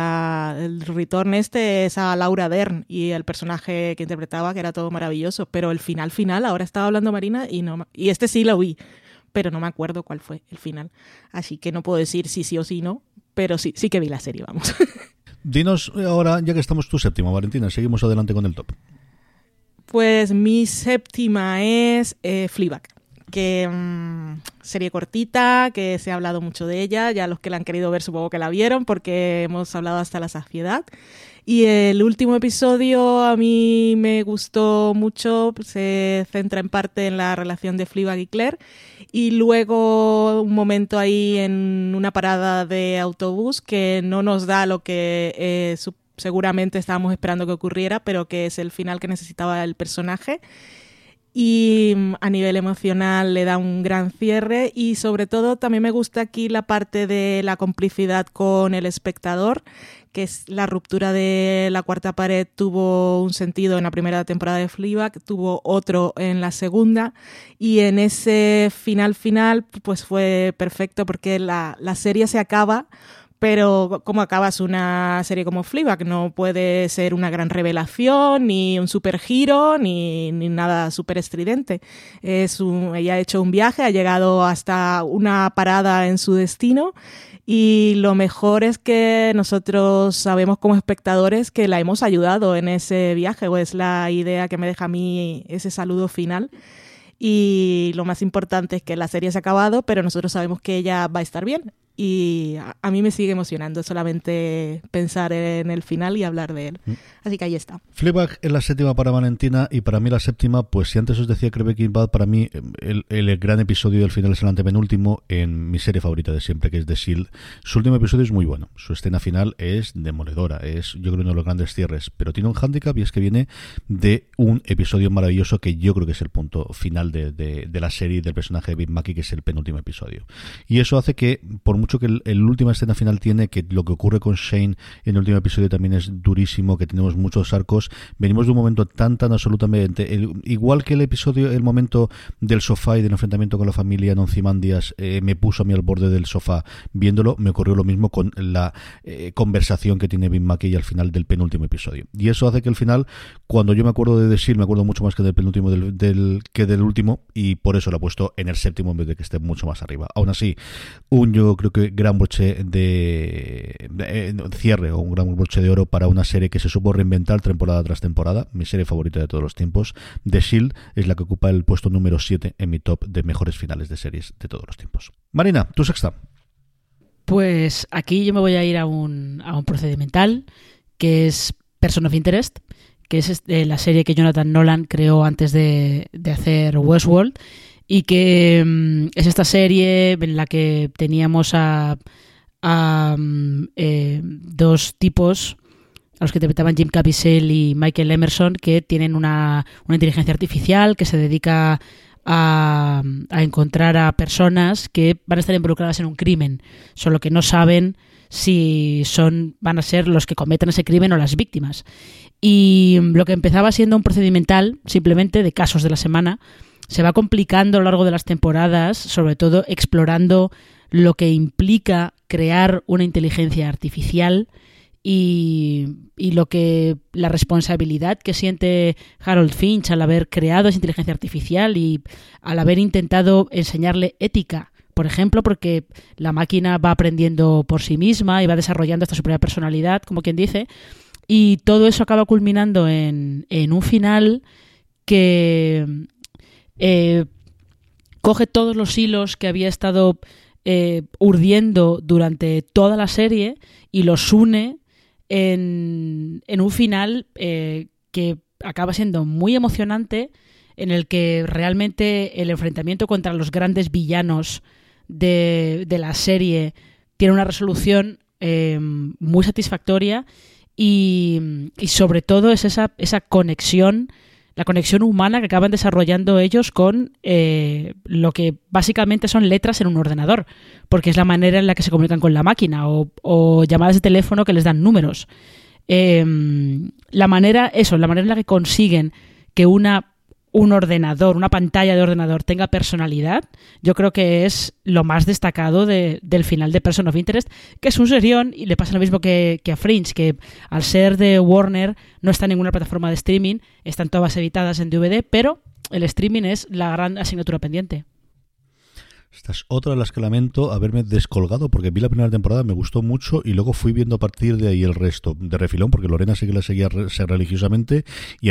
[SPEAKER 6] retorno este es a Laura Dern y el personaje que interpretaba, que era todo maravilloso. Pero el final final, ahora estaba hablando Marina y no y este sí lo vi, pero no me acuerdo cuál fue el final. Así que no puedo decir si sí o si no, pero sí, sí que vi la serie, vamos. [laughs]
[SPEAKER 4] Dinos ahora, ya que estamos tu séptima, Valentina, seguimos adelante con el top.
[SPEAKER 6] Pues mi séptima es eh, Fleabag que mm, serie cortita, que se ha hablado mucho de ella, ya los que la han querido ver supongo que la vieron porque hemos hablado hasta la saciedad. Y el último episodio a mí me gustó mucho, se centra en parte en la relación de Fleabag y Claire. Y luego un momento ahí en una parada de autobús que no nos da lo que eh, seguramente estábamos esperando que ocurriera, pero que es el final que necesitaba el personaje y mm, a nivel emocional le da un gran cierre y sobre todo también me gusta aquí la parte de la complicidad con el espectador, que es la ruptura de la cuarta pared tuvo un sentido en la primera temporada de Fleabag, tuvo otro en la segunda y en ese final final pues fue perfecto porque la, la serie se acaba pero ¿cómo acabas una serie como Fleabag? No puede ser una gran revelación, ni un super giro, ni, ni nada súper estridente. Es ella ha hecho un viaje, ha llegado hasta una parada en su destino y lo mejor es que nosotros sabemos como espectadores que la hemos ayudado en ese viaje, o es la idea que me deja a mí ese saludo final. Y lo más importante es que la serie se ha acabado, pero nosotros sabemos que ella va a estar bien y a, mí me sigue emocionando solamente pensar en el final y hablar de él. Mm. Así que ahí está.
[SPEAKER 4] Fleabag es la séptima para Valentina y para mí la séptima, pues si antes os decía que Breaking Bad, para mí el, el, gran episodio del final es el antepenúltimo en mi serie favorita de siempre, que es The Shield. Su último episodio es muy bueno, su escena final es demoledora, es yo creo uno de los grandes cierres, pero tiene un hándicap y es que viene de un episodio maravilloso que yo creo que es el punto final de, de, la serie del personaje de Big Mackey, que es el penúltimo episodio. Y eso hace que, por mucho que el, última escena final tiene, que lo que ocurre con Shane en el último episodio también es durísimo, que tenemos muchos arcos, venimos de un momento tan, tan absolutamente, igual que el episodio, el momento del sofá y del enfrentamiento con la familia en Oncimandias eh, me puso a mí al borde del sofá viéndolo, me ocurrió lo mismo con la eh, conversación que tiene Big Mackey al final del penúltimo episodio. Y eso hace que al final, cuando yo me acuerdo de decir, me acuerdo mucho más que del penúltimo del, que del último, y por eso lo he puesto en el séptimo en vez de que esté mucho más arriba. Aún así, un yo creo que gran broche de, eh, cierre o un gran broche de oro para una serie que se supo reinventar temporada tras temporada. Mi serie favorita de todos los tiempos. The Shield es la que ocupa el puesto número 7 en mi top de mejores finales de series de todos los tiempos. Marina, tu sexta.
[SPEAKER 5] Pues aquí yo me voy a ir a un, a un procedimental que es Person of Interest, que es este, la serie que Jonathan Nolan creó antes de, de hacer Westworld y que mm, es esta serie en la que teníamos a, mm, eh, dos tipos a los que interpretaban Jim Caviezel y Michael Emerson que tienen una, una inteligencia artificial que se dedica a, a, encontrar a personas que van a estar involucradas en un crimen, solo que no saben si son van a ser los que cometan ese crimen o las víctimas. Y lo que empezaba siendo un procedimental simplemente de casos de la semana se va complicando a lo largo de las temporadas, sobre todo explorando lo que implica crear una inteligencia artificial y, lo que la responsabilidad que siente Harold Finch al haber creado esa inteligencia artificial y al haber intentado enseñarle ética por ejemplo, porque la máquina va aprendiendo por sí misma y va desarrollando esta su propia personalidad, como quien dice, y todo eso acaba culminando en, en un final que eh, coge todos los hilos que había estado eh, urdiendo durante toda la serie y los une en, un final eh, que acaba siendo muy emocionante, en el que realmente el enfrentamiento contra los grandes villanos de, la serie tiene una resolución muy satisfactoria y, sobre todo es esa conexión la conexión humana que acaban desarrollando ellos con eh, lo que básicamente son letras en un ordenador, porque es la manera en la que se comunican con la máquina o, llamadas de teléfono que les dan números. Em, la manera, eso, la manera en la que consiguen que una un ordenador, una pantalla de ordenador tenga personalidad, yo creo que es lo más destacado del final de Person of Interest, que es un serión y le pasa lo mismo que, a Fringe, que al ser de Warner no está en ninguna plataforma de streaming, están todas editadas en DVD, pero el streaming es la gran asignatura pendiente.
[SPEAKER 4] Esta es otra de las que lamento haberme descolgado porque vi la primera temporada, me gustó mucho y luego fui viendo a partir de ahí el resto de refilón porque Lorena sí que la seguía religiosamente y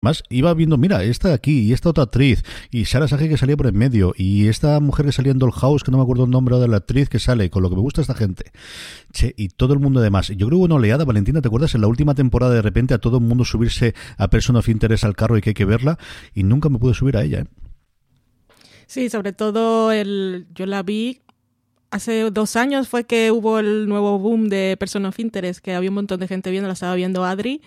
[SPEAKER 4] Más iba viendo, mira, esta de aquí y esta otra actriz y Sara Sage que salía por en medio y esta mujer que salía en Dollhouse, que no me acuerdo el nombre de la actriz que sale, con lo que me gusta esta gente. Che, y todo el mundo además. Yo creo que una oleada, Valentina, ¿te acuerdas? En la última temporada de repente a todo el mundo subirse a Person of Interest al carro y que hay que verla y nunca me pude subir a ella. ¿eh?
[SPEAKER 6] Sí, sobre todo el, yo la vi hace dos años fue que hubo el nuevo boom de Person of Interest, que había un montón de gente viendo, la estaba viendo Adri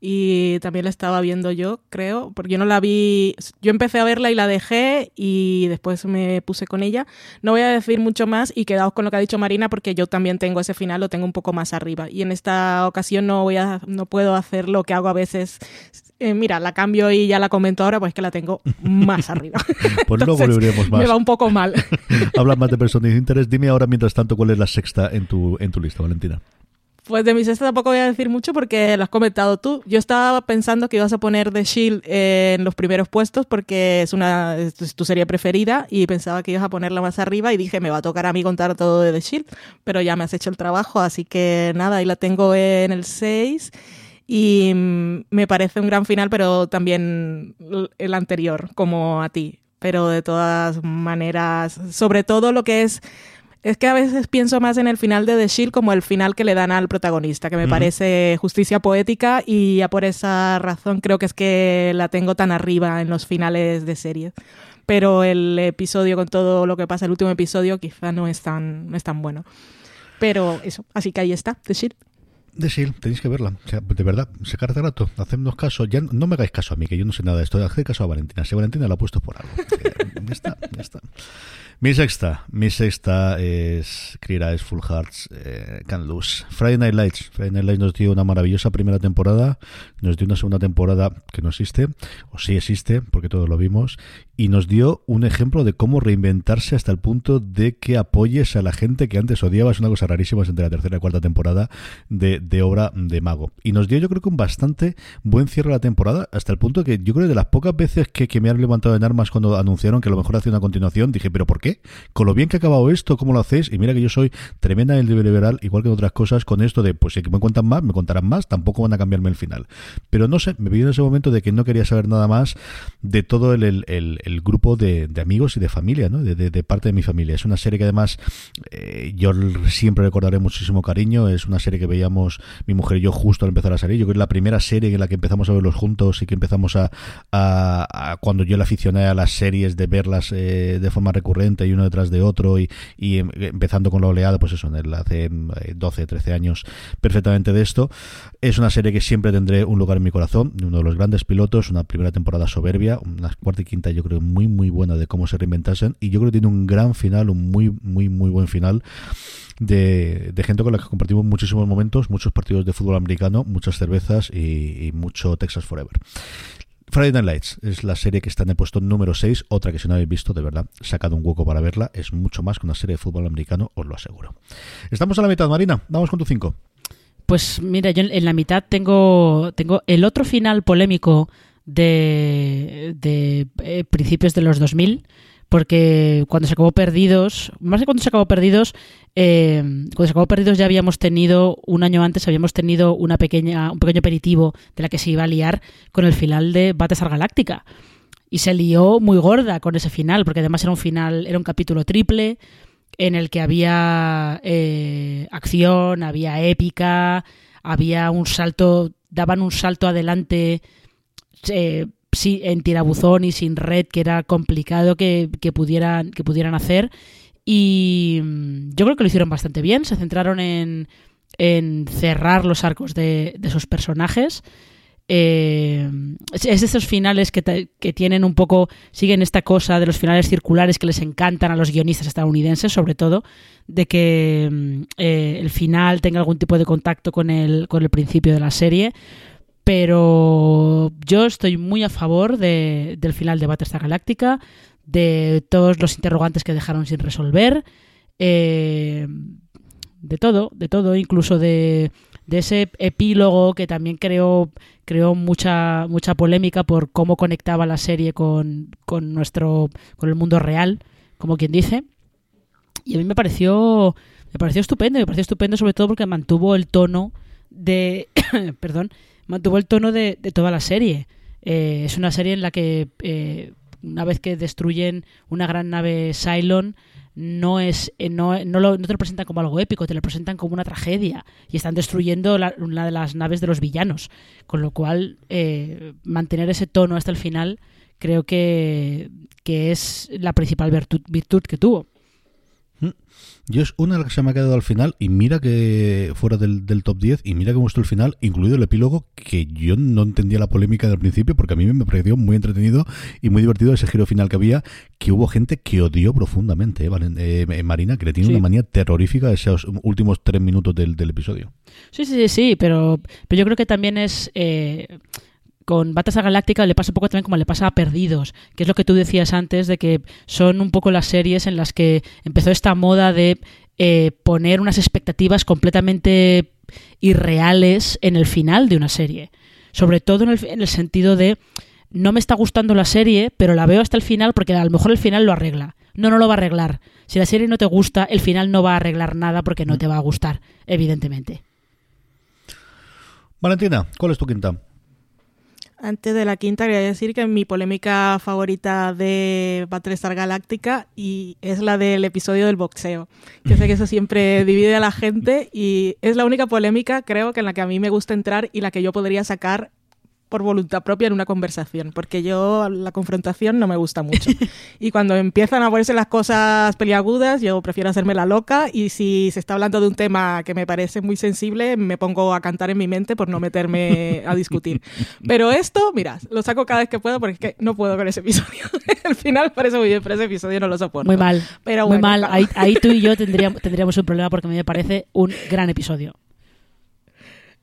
[SPEAKER 6] y también la estaba viendo yo, creo, porque yo no la vi, yo empecé a verla y la dejé y después me puse con ella. No voy a decir mucho más y quedaos con lo que ha dicho Marina porque yo también tengo ese final, lo tengo un poco más arriba y en esta ocasión no voy a no puedo hacer lo que hago a veces eh, mira, la cambio y ya la comento ahora, pues que la tengo más arriba. [laughs]
[SPEAKER 4] pues luego volveremos más.
[SPEAKER 6] Me va un poco mal. [laughs]
[SPEAKER 4] Hablas más de personas de interés. Dime ahora, mientras tanto, cuál es la sexta en tu, en tu lista, Valentina.
[SPEAKER 6] Pues de mi sexta tampoco voy a decir mucho porque lo has comentado tú. Yo estaba pensando que ibas a poner The Shield en los primeros puestos porque es una es tu serie preferida y pensaba que ibas a ponerla más arriba y dije, me va a tocar a mí contar todo de The Shield, pero ya me has hecho el trabajo, así que nada, ahí la tengo en el 6 y mm, me parece un gran final, pero también el anterior, como a ti. Pero de todas maneras, sobre todo lo que es es que a veces pienso más en el final de The Shield como el final que le dan al protagonista, que me parece justicia poética y ya por esa razón creo que es que la tengo tan arriba en los finales de serie. Pero el episodio con todo lo que pasa, el último episodio, quizá no es tan, no es tan bueno. Pero eso, así que ahí está, The Shield.
[SPEAKER 4] The Shield, tenéis que verla. de verdad, se carga rato, hacednos caso. Ya no me hagáis caso a mí, que yo no sé nada de esto. Haced caso a Valentina. Si Valentina la ha puesto por algo. [laughs] ya está, ya está. Mi sexta, mi sexta es Clear Eyes, Full Hearts, eh, Can Lose. Friday Night Lights. Friday Night Lights nos dio una maravillosa primera temporada, nos dio una segunda temporada que no existe, o sí existe, porque todos lo vimos, y nos dio un ejemplo de cómo reinventarse hasta el punto de que apoyes a la gente que antes odiaba. Es una cosa rarísima entre la tercera y cuarta temporada de, de obra de Mago. Y nos dio yo creo que un bastante buen cierre a la temporada, hasta el punto que yo creo que de las pocas veces que, que me han levantado en armas cuando anunciaron que a lo mejor hacía una continuación, dije, pero ¿por qué? Con lo bien que ha acabado esto, ¿cómo lo hacéis? Y mira que yo soy tremenda en el liberal, igual que en otras cosas, con esto de, pues si me cuentan más, me contarán más, tampoco van a cambiarme el final. Pero no sé, me vi en ese momento de que no quería saber nada más de todo el, el, el grupo de, amigos y de familia, ¿no? De, parte de mi familia. Es una serie que además eh, yo siempre recordaré muchísimo cariño. Es una serie que veíamos mi mujer y yo justo al empezar a salir. Yo creo que es la primera serie en la que empezamos a verlos juntos y que empezamos a, cuando yo le aficioné a las series de verlas eh, de forma recurrente y uno detrás de otro y, em, empezando con la oleada, pues eso, en el, hace 12, eh, 13 años perfectamente de esto. Es una serie que siempre tendré un lugar en mi corazón, uno de los grandes pilotos, una primera temporada soberbia, una cuarta y quinta yo creo muy, muy buena de cómo se reinventasen y yo creo que tiene un gran final, un muy, muy, muy buen final. De, gente con la que compartimos muchísimos momentos, partidos de fútbol americano, muchas cervezas y, mucho Texas Forever. Friday Night Lights es la serie que está en el puesto número 6, otra que si no habéis visto, de verdad, sacado un hueco para verla, es mucho más que una serie de fútbol americano, os lo aseguro. Estamos a la mitad, Marina, vamos con tu 5.
[SPEAKER 5] Pues mira, yo en la mitad tengo, tengo el otro final polémico de, de eh, principios de los 2000, porque cuando se acabó Perdidos, más que cuando se acabó Perdidos, eh, cuando se acabó Perdidos ya habíamos tenido, un año antes habíamos tenido una pequeña, un pequeño aperitivo de la que se iba a liar con el final de Battlestar Galáctica. Y se lió muy gorda con ese final, porque además era un final, era un capítulo triple en el que había eh, acción, había épica, había un salto, daban un salto adelante eh, en tirabuzón y sin red, que era complicado que, pudieran, que pudieran hacer. Y mm, yo creo que lo hicieron bastante bien. Se centraron en, en cerrar los arcos de, de sus personajes. Eh, es de esos finales que, que, tienen un poco, siguen esta cosa de los finales circulares que les encantan a los guionistas estadounidenses, sobre todo, de que mm, eh, el final tenga algún tipo de contacto con el, con el principio de la serie pero yo estoy muy a favor de, del final de Battlestar Galáctica, de todos los interrogantes que dejaron sin resolver, eh, de todo, de todo, incluso de, de, ese epílogo que también creó, creó mucha, mucha polémica por cómo conectaba la serie con, con nuestro, con el mundo real, como quien dice. Y a mí me pareció, me pareció estupendo, me pareció estupendo sobre todo porque mantuvo el tono de, [coughs] perdón, mantuvo el tono de, toda la serie. Eh, es una serie en la que eh, una vez que destruyen una gran nave Cylon, no es eh, no, no, lo, no, te lo presentan como algo épico, te lo presentan como una tragedia y están destruyendo una de las naves de los villanos. Con lo cual, mantener ese tono hasta el final creo que, que es la principal virtud, virtud que tuvo.
[SPEAKER 4] Yo es una de las que se me ha quedado al final y mira que fuera del, top 10 y mira que gustó el final, incluido el epílogo, que yo no entendía la polémica del principio porque a mí me pareció muy entretenido y muy divertido ese giro final que había, que hubo gente que odió profundamente, ¿eh? eh Marina, que le tiene una manía terrorífica esos últimos tres minutos del, episodio.
[SPEAKER 5] Sí, sí, sí, pero, pero yo creo que también es... Eh, con Battlestar Galáctica le pasa un poco también como le pasa a Perdidos, que es lo que tú decías antes, de que son un poco las series en las que empezó esta moda de eh, poner unas expectativas completamente irreales en el final de una serie. Sobre todo en el, en el sentido de no me está gustando la serie, pero la veo hasta el final porque a lo mejor el final lo arregla. No, no lo va a arreglar. Si la serie no te gusta, el final no va a arreglar nada porque no te va a gustar, evidentemente.
[SPEAKER 4] Valentina, ¿cuál es tu quinta?
[SPEAKER 6] Antes de la quinta, quería decir que mi polémica favorita de Battlestar Galáctica y es la del episodio del boxeo. Que sé que eso siempre [laughs] divide a la gente y es la única polémica, creo, que en la que a mí me gusta entrar y la que yo podría sacar por voluntad propia en una conversación, porque yo la confrontación no me gusta mucho. [laughs] y cuando empiezan a ponerse las cosas peliagudas, yo prefiero hacerme la loca y si se está hablando de un tema que me parece muy sensible, me pongo a cantar en mi mente por no meterme a discutir. [laughs] Pero esto, mira, lo saco cada vez que puedo porque es que no puedo con ese episodio. [laughs] El final parece muy bien, pero ese episodio no lo soporto.
[SPEAKER 5] Muy mal. Pero muy mal. Ahí, ahí, tú y yo tendríamos, tendríamos un problema porque a mí me parece un gran episodio.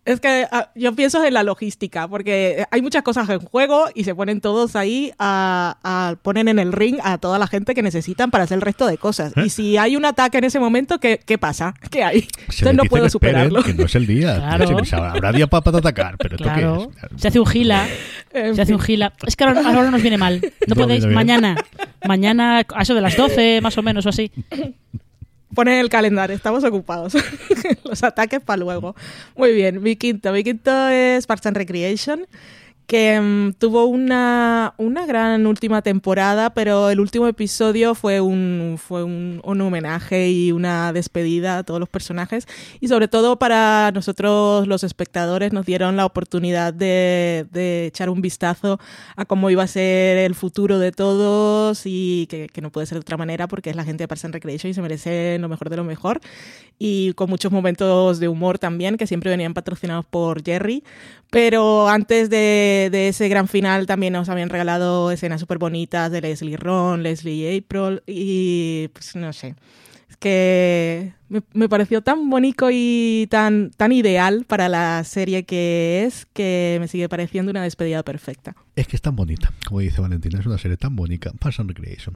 [SPEAKER 6] Es que ah, yo pienso en la logística, porque hay muchas cosas en juego y se ponen todos ahí a, poner en el ring a toda la gente que necesitan para hacer el resto de cosas. ¿Eh? Y si hay un ataque en ese momento, ¿qué, qué pasa? [laughs] ¿Qué hay? Entonces no puedo superarlo.
[SPEAKER 4] Que no es el día. Claro. Habrá día para, atacar, pero claro.
[SPEAKER 5] Se hace un gila. [laughs] se hace un gila. Es que ahora, ahora nos viene mal. No, podéis. Mañana. Mañana, a eso de las 12, más o menos, o así. [laughs]
[SPEAKER 6] Ponen el calendario, estamos ocupados. [laughs] Los ataques para luego. Muy bien, mi quinto. Mi quinto es Parks and Recreation que mm, tuvo una, una, gran última temporada, pero el último episodio fue, un, fue un, un, homenaje y una despedida a todos los personajes. Y sobre todo para nosotros los espectadores nos dieron la oportunidad de, de echar un vistazo a cómo iba a ser el futuro de todos y que, que, no puede ser de otra manera porque es la gente de Parks and Recreation y se merecen lo mejor de lo mejor. Y con muchos momentos de humor también que siempre venían patrocinados por Jerry, pero antes de, ese gran final también nos habían regalado escenas súper bonitas de Leslie Ron, Leslie April y pues no sé. Es que me, pareció tan bonito y tan, tan ideal para la serie que es que me sigue pareciendo una despedida perfecta.
[SPEAKER 4] Es que es tan bonita, como dice Valentina, es una serie tan bonita. Passion Recreation.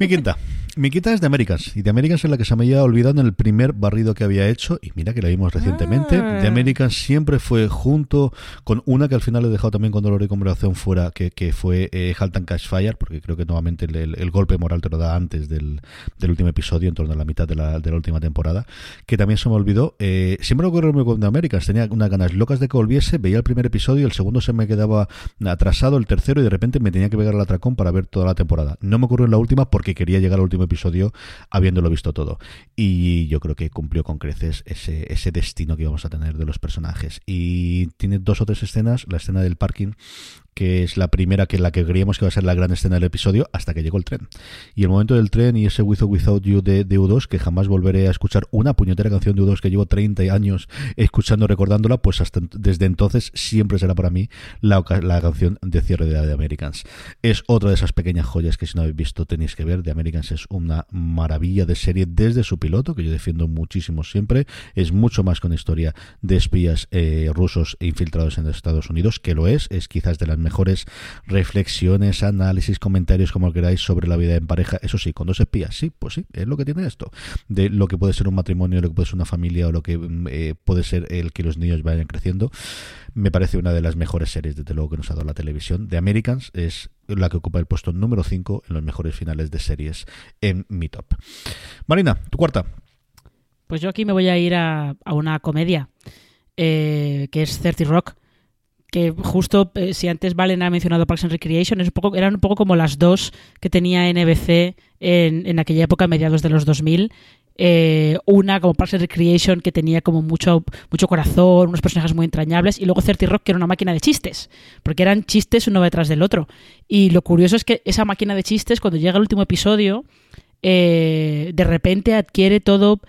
[SPEAKER 4] Mi quinta. Mi quinta es de Americans. Y de Americans es la que se me había olvidado en el primer barrido que había hecho. Y mira que la vimos recientemente. De ah. Americans siempre fue junto con una que al final he dejado también con dolor y conversación fuera, que, que fue eh, Haltan Cash Fire, porque creo que nuevamente el, golpe moral te lo da antes del, último episodio, en torno a la mitad de la, de la última temporada. Que también se me olvidó. Eh, siempre lo ocurrió con The Americans. Tenía unas ganas locas de que volviese. Veía el primer episodio, el segundo se me quedaba atrasado, el tercero, y de repente me tenía que pegar al atracón para ver toda la temporada. No me ocurrió en la última porque quería llegar al último episodio habiéndolo visto todo. Y yo creo que cumplió con creces ese, ese destino que íbamos a tener de los personajes. Y tiene dos o tres escenas, la escena del parking que es la primera que la que creíamos que iba a ser la gran escena del episodio hasta que llegó el tren. Y el momento del tren y ese With or Without You de, de U2, que jamás volveré a escuchar una puñetera canción de U2 que llevo 30 años escuchando, recordándola, pues hasta desde entonces siempre será para mí la, la canción de cierre de The Americans. Es otra de esas pequeñas joyas que si no habéis visto tenéis que ver. The Americans es una maravilla de serie desde su piloto, que yo defiendo muchísimo siempre. Es mucho más con historia de espías eh, rusos infiltrados en Estados Unidos, que lo es, es quizás de las mejores reflexiones, análisis, comentarios, como queráis, sobre la vida en pareja. Eso sí, con dos espías, sí, pues sí, es lo que tiene esto. De lo que puede ser un matrimonio, lo que puede ser una familia o lo que mm, eh, puede ser el que los niños vayan creciendo. Me parece una de las mejores series, desde luego, que nos ha dado la televisión. The Americans es la que ocupa el puesto número 5 en los mejores finales de series en mi top. Marina, tu cuarta.
[SPEAKER 5] Pues yo aquí me voy a ir a, una comedia, eh, que es 30 Rock que justo eh, si antes Valen ha mencionado Parks and Recreation, un poco, eran un poco como las dos que tenía NBC en, en aquella época, mediados de los 2000. Eh, una como Parks and Recreation que tenía como mucho, mucho corazón, unos personajes muy entrañables, y luego 30 Rock que era una máquina de chistes, porque eran chistes uno detrás del otro. Y lo curioso es que esa máquina de chistes, cuando llega el último episodio, eh, de repente adquiere todo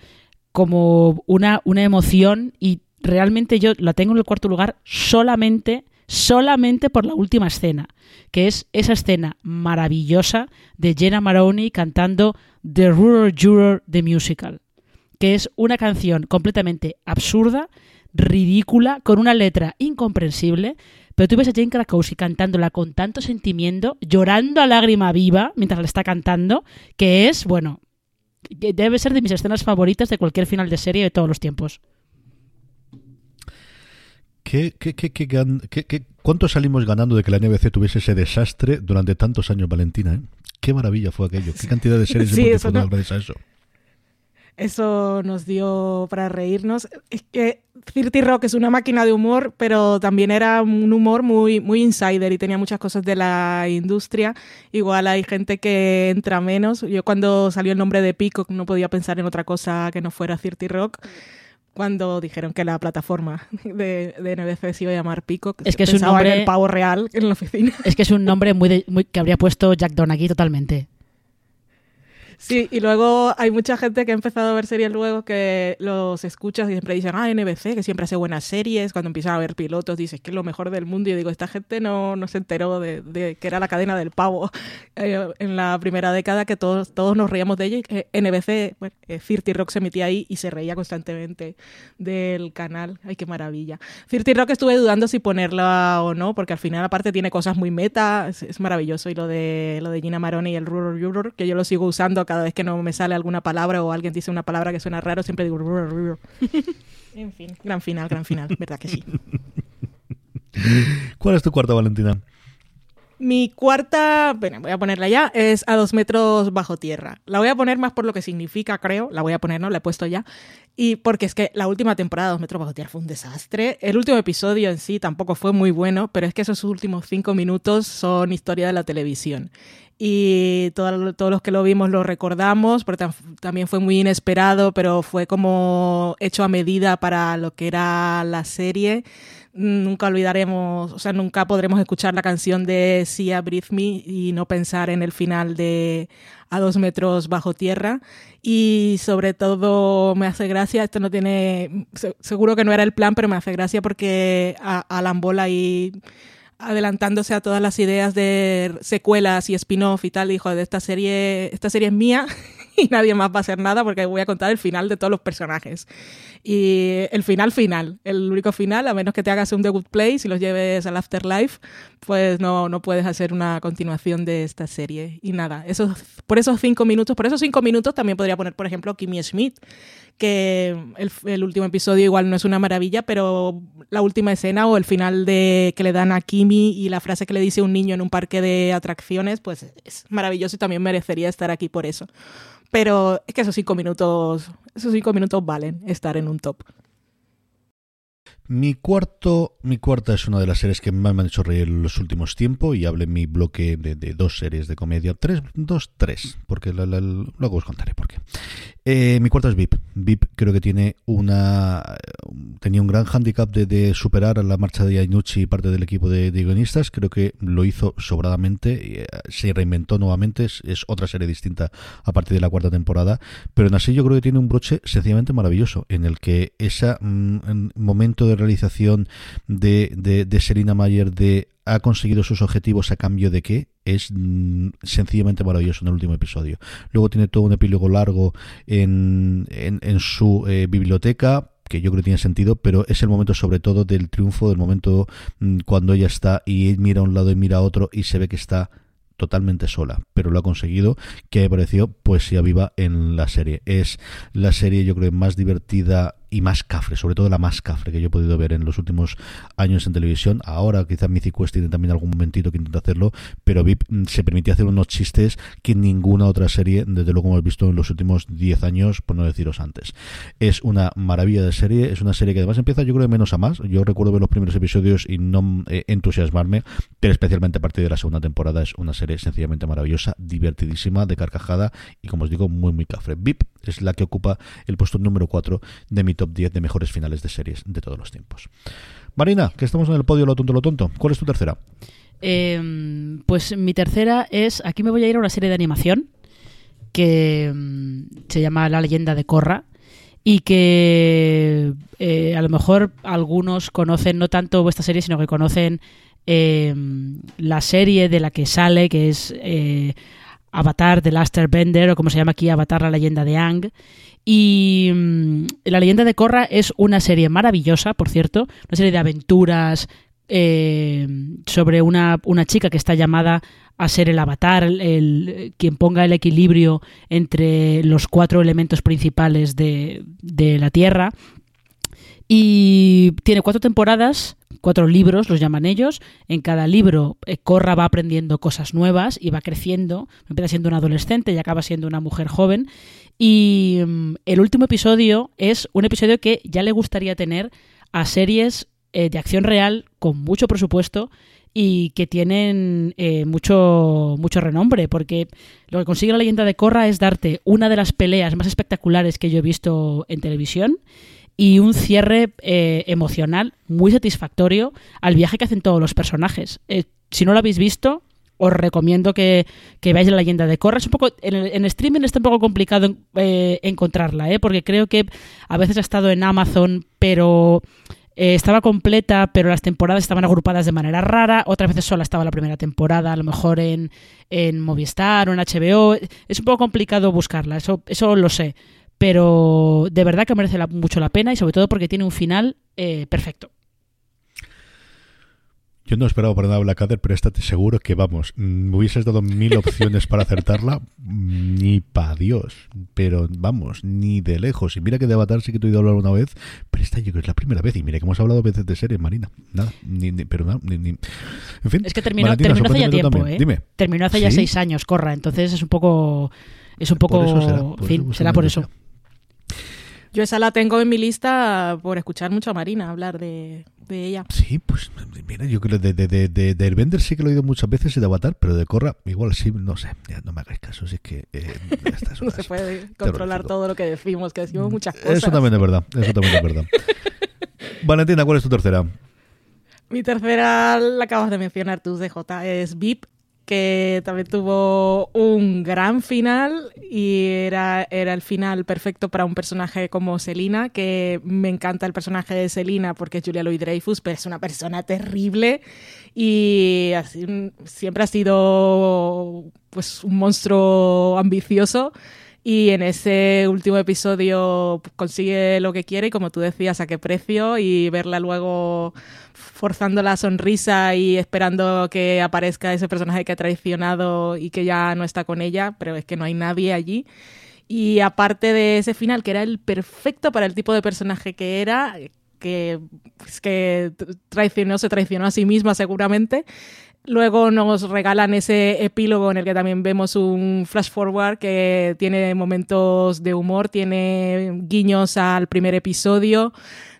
[SPEAKER 5] como una, una emoción y realmente yo la tengo en el cuarto lugar solamente, solamente por la última escena, que es esa escena maravillosa de Jenna Maroney cantando The Rural Juror The Musical, que es una canción completamente absurda, ridícula, con una letra incomprensible, pero tú ves a Jane Krakowski cantándola con tanto sentimiento, llorando a lágrima viva mientras la está cantando, que es, bueno, debe ser de mis escenas favoritas de cualquier final de serie de todos los tiempos.
[SPEAKER 4] ¿Qué, qué, qué, qué, cuánto salimos ganando de que la NBC tuviese ese desastre durante tantos años, Valentina? Eh? Qué maravilla fue aquello. Qué cantidad de series
[SPEAKER 6] sí,
[SPEAKER 4] hemos
[SPEAKER 6] no...
[SPEAKER 4] gracias a eso.
[SPEAKER 6] Eso nos dio para reírnos. Es que Cirti Rock es una máquina de humor, pero también era un humor muy, muy insider y tenía muchas cosas de la industria. Igual hay gente que entra menos. Yo cuando salió el nombre de Peacock no podía pensar en otra cosa que no fuera Cirti Rock cuando dijeron que la plataforma de, de NBC se iba a llamar Peacock.
[SPEAKER 5] Es que es un nombre.
[SPEAKER 6] En el pavo real en la oficina.
[SPEAKER 5] Es que es un nombre muy, muy que habría puesto Jack Donaghy totalmente.
[SPEAKER 6] Sí, y luego hay mucha gente que ha empezado a ver series luego que los escuchas y siempre dicen, ah, NBC, que siempre hace buenas series. Cuando empiezan a ver pilotos, dices que es lo mejor del mundo. Y digo, esta gente no, no se enteró de, que era la cadena del pavo [laughs] eh, en la primera década, que todos, todos nos reíamos de ella. Y NBC, bueno, eh, Rock se emitía ahí y se reía constantemente del canal. Ay, qué maravilla. Cirti Rock estuve dudando si ponerla o no, porque al final, aparte, tiene cosas muy meta. Es, maravilloso. Y lo de, lo de Gina Maroni y el Rural que yo lo sigo usando cada vez que no me sale alguna palabra o alguien dice una palabra que suena raro, siempre digo... [laughs] en fin, gran final, gran final, ¿verdad que sí? [laughs]
[SPEAKER 4] ¿Cuál es tu cuarta, Valentina?
[SPEAKER 6] Mi cuarta, bueno, voy a ponerla ya, es a dos metros bajo tierra. La voy a poner más por lo que significa, creo. La voy a poner, ¿no? La he puesto ya. Y porque es que la última temporada de dos metros bajo tierra fue un desastre. El último episodio en sí tampoco fue muy bueno, pero es que esos últimos cinco minutos son historia de la televisión y todos los que lo vimos lo recordamos, porque también fue muy inesperado, pero fue como hecho a medida para lo que era la serie. Nunca olvidaremos, o sea, nunca podremos escuchar la canción de Sia Breathe Me y no pensar en el final de A dos metros bajo tierra. Y sobre todo me hace gracia, esto no tiene, seguro que no era el plan, pero me hace gracia porque a Alan Bola y adelantándose a todas las ideas de secuelas y spin-off y tal, dijo, de esta serie, esta serie es mía [laughs] [laughs] y nadie más va a hacer nada porque voy a contar el final de todos los personajes. Y el final final, el único final, a menos que te hagas un The Good Place y los lleves al Afterlife, pues no, no puedes hacer una continuación de esta serie. Y nada, esos, por esos cinco minutos, por esos cinco minutos también podría poner, por ejemplo, Kimmy Schmidt, que el, último episodio igual no es una maravilla, pero la última escena o el final de que le dan a Kimi y la frase que le dice un niño en un parque de atracciones, pues es maravilloso y también merecería estar aquí por eso. Pero es que esos cinco minutos, esos cinco minutos valen estar en un top.
[SPEAKER 4] Mi cuarto, mi cuarta es una de las series que más me han hecho reír en los últimos tiempos y hable en mi bloque de, dos series de comedia, tres, dos, tres, porque luego os contaré por qué. Eh, mi cuarta es VIP. VIP creo que tiene una tenía un gran handicap de, superar la marcha de Ainucci y parte del equipo de, guionistas. Creo que lo hizo sobradamente, eh, se reinventó nuevamente. Es, otra serie distinta a partir de la cuarta temporada, pero en así yo creo que tiene un broche sencillamente maravilloso en el que ese mm, momento de realización de, de, de Serena Mayer de ha conseguido sus objetivos a cambio de qué es mm, sencillamente maravilloso en el último episodio. Luego tiene todo un epílogo largo en, en, su eh, biblioteca que yo creo que tiene sentido, pero es el momento sobre todo del triunfo, del momento mm, cuando ella está y mira a un lado y mira a otro y se ve que está totalmente sola, pero lo ha conseguido, que me pareció poesía viva en la serie. Es la serie yo creo más divertida y más cafre, sobre todo la más cafre que yo he podido ver en los últimos años en televisión. Ahora quizás Mythic Quest tiene también algún momentito que intenta hacerlo, pero VIP mm, se permitía hacer unos chistes que ninguna otra serie, desde luego hemos visto en los últimos 10 años, por no deciros antes. Es una maravilla de serie, es una serie que además empieza yo creo de menos a más. Yo recuerdo ver los primeros episodios y no eh, entusiasmarme, pero especialmente a partir de la segunda temporada es una serie sencillamente maravillosa, divertidísima, de carcajada y como os digo, muy muy cafre. VIP es la que ocupa el puesto número 4 de mi top 10 de mejores finales de series de todos los tiempos. Marina, que estamos en el podio lo tonto, lo tonto. ¿Cuál es tu tercera?
[SPEAKER 5] Em, pues mi tercera es, aquí me voy a ir a una serie de animación que mm, se llama La leyenda de Korra y que eh, a lo mejor algunos conocen no tanto esta serie, sino que conocen eh, la serie de la que sale, que es eh, Avatar de Laster Bender, o como se llama aquí, Avatar la leyenda de Ang. Y mm, La leyenda de Korra es una serie maravillosa, por cierto, una serie de aventuras sobre una, una chica que está llamada a ser el avatar, el, quien ponga el equilibrio entre los cuatro elementos principales de, de la Tierra. Y tiene cuatro temporadas, cuatro libros, los llaman ellos. En cada libro, eh, Corra va aprendiendo cosas nuevas y va creciendo. Empieza siendo una adolescente y acaba siendo una mujer joven. Y mm, el último episodio es un episodio que ya le gustaría tener a series eh, de acción real con mucho presupuesto y que tienen eh, mucho, mucho renombre, porque lo que consigue la leyenda de Korra es darte una de las peleas más espectaculares que yo he visto en televisión y un cierre eh, emocional muy satisfactorio al viaje que hacen todos los personajes. Eh, si no lo habéis visto, os recomiendo que, que, veáis la leyenda de Korra. Es un poco, en, en streaming está un poco complicado encontrarla, porque creo que a veces ha estado en Amazon, pero eh, estaba completa, pero las temporadas estaban agrupadas de manera rara. Otras veces solo estaba la primera temporada, a lo mejor en, en Movistar o en HBO. Es un poco complicado buscarla, eso, eso lo sé. Pero de verdad que merece mucho la pena y sobre todo porque tiene un final eh, perfecto.
[SPEAKER 4] Yo no esperaba para nada Blackadder, pero estate seguro que, vamos, me mm, hubieses dado mil [laughs] opciones para acertarla, ni pa' Dios. Pero, vamos, ni de lejos. Y mira que de Avatar sí que te he oído hablar una vez, pero esta yo creo que es la primera vez. Y mira que hemos hablado veces de series, Marina. Nada, ni, pero no, ni, En fin.
[SPEAKER 5] Es que terminó, terminó hace ya tiempo, ¿eh? Dime. Terminó hace ya seis años, Corra. Entonces es un poco... Es un poco...
[SPEAKER 4] será,
[SPEAKER 5] fin, será por eso.
[SPEAKER 6] Yo esa la tengo en mi lista por escuchar mucho a Marina hablar de, de ella.
[SPEAKER 4] Sí, pues mira, yo creo que de, de, de, de Airbender sí que lo he oído muchas veces y de Avatar, pero de Corra igual sí, no sé, ya no me hagáis caso, si es que eh, [laughs]
[SPEAKER 6] no se puede controlar todo lo que decimos, que decimos muchas cosas.
[SPEAKER 4] Eso también es verdad, eso también es verdad. [laughs] Valentina, ¿cuál es tu tercera?
[SPEAKER 6] Mi tercera la acabas de mencionar tú, DJ, es VIP que también tuvo un gran final y era, era el final perfecto para un personaje como Selina, que me encanta el personaje de Selina porque es Julia Louis-Dreyfus, pero es una persona terrible y así, siempre ha sido pues un monstruo ambicioso y en ese último episodio consigue lo que quiere y como tú decías a qué precio y verla luego forzando la sonrisa y esperando que aparezca ese personaje que ha traicionado y que ya no está con ella, pero es que no hay nadie allí. Y aparte de ese final, que era el perfecto para el tipo de personaje que era, que, pues, que traicionó, se traicionó a sí misma seguramente, Luego nos regalan ese epílogo en el que también vemos un flash forward que tiene momentos de humor, tiene guiños al primer episodio.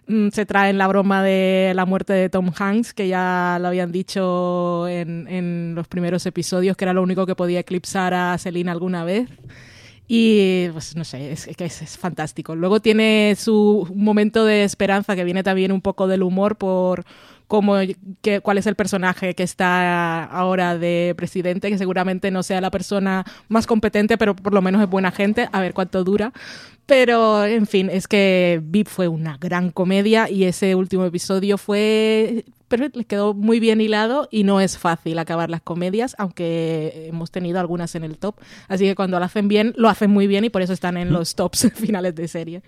[SPEAKER 6] Mm, se traen la broma de la muerte de Tom Hanks, que ya lo habían dicho en, en los primeros episodios, que era lo único que podía eclipsar a Selina alguna vez. Y pues no sé, es que es, fantástico. Luego tiene su momento de esperanza que viene también un poco del humor por cómo, que, cuál es el personaje que está ahora de presidente, que seguramente no sea la persona más competente, pero por lo menos es buena gente, a ver cuánto dura. Pero, en fin, es que VIP fue una gran comedia y ese último episodio fue pero les quedó muy bien hilado y no es fácil acabar las comedias, aunque hemos tenido algunas en el top. Así que cuando lo hacen bien, lo hacen muy bien y por eso están en los tops [laughs] finales de serie.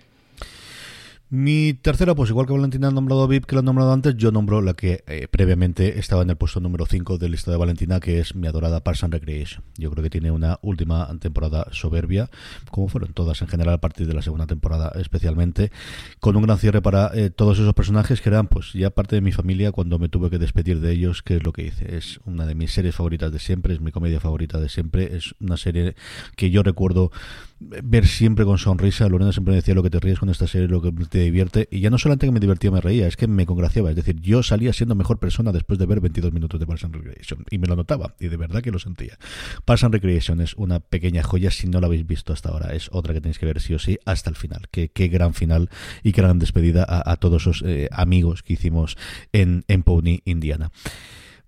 [SPEAKER 4] Mi tercera, pues igual que Valentina ha nombrado VIP, que lo ha nombrado antes, yo nombro la que eh, previamente estaba en el puesto número 5 de lista de Valentina, que es mi adorada Parks and Recreation. Yo creo que tiene una última temporada soberbia, como fueron todas en general a partir de la segunda temporada especialmente, con un gran cierre para eh, todos esos personajes que eran pues ya parte de mi familia cuando me tuve que despedir de ellos, que es lo que hice. Es una de mis series favoritas de siempre, es mi comedia favorita de siempre, es una serie que yo recuerdo ver siempre con sonrisa. Lorena siempre me decía lo que te ríes con esta serie, lo que te divierte. Y ya no solamente que me divertía, me reía, es que me congraciaba. Es decir, yo salía siendo mejor persona después de ver 22 minutos de Parks and Recreation. Y me lo notaba, y de verdad que lo sentía. Parks and Recreation es una pequeña joya, si no la habéis visto hasta ahora. Es otra que tenéis que ver sí o sí hasta el final. Qué, gran final y qué gran despedida a, todos esos eh, amigos que hicimos en, en Pony, Indiana.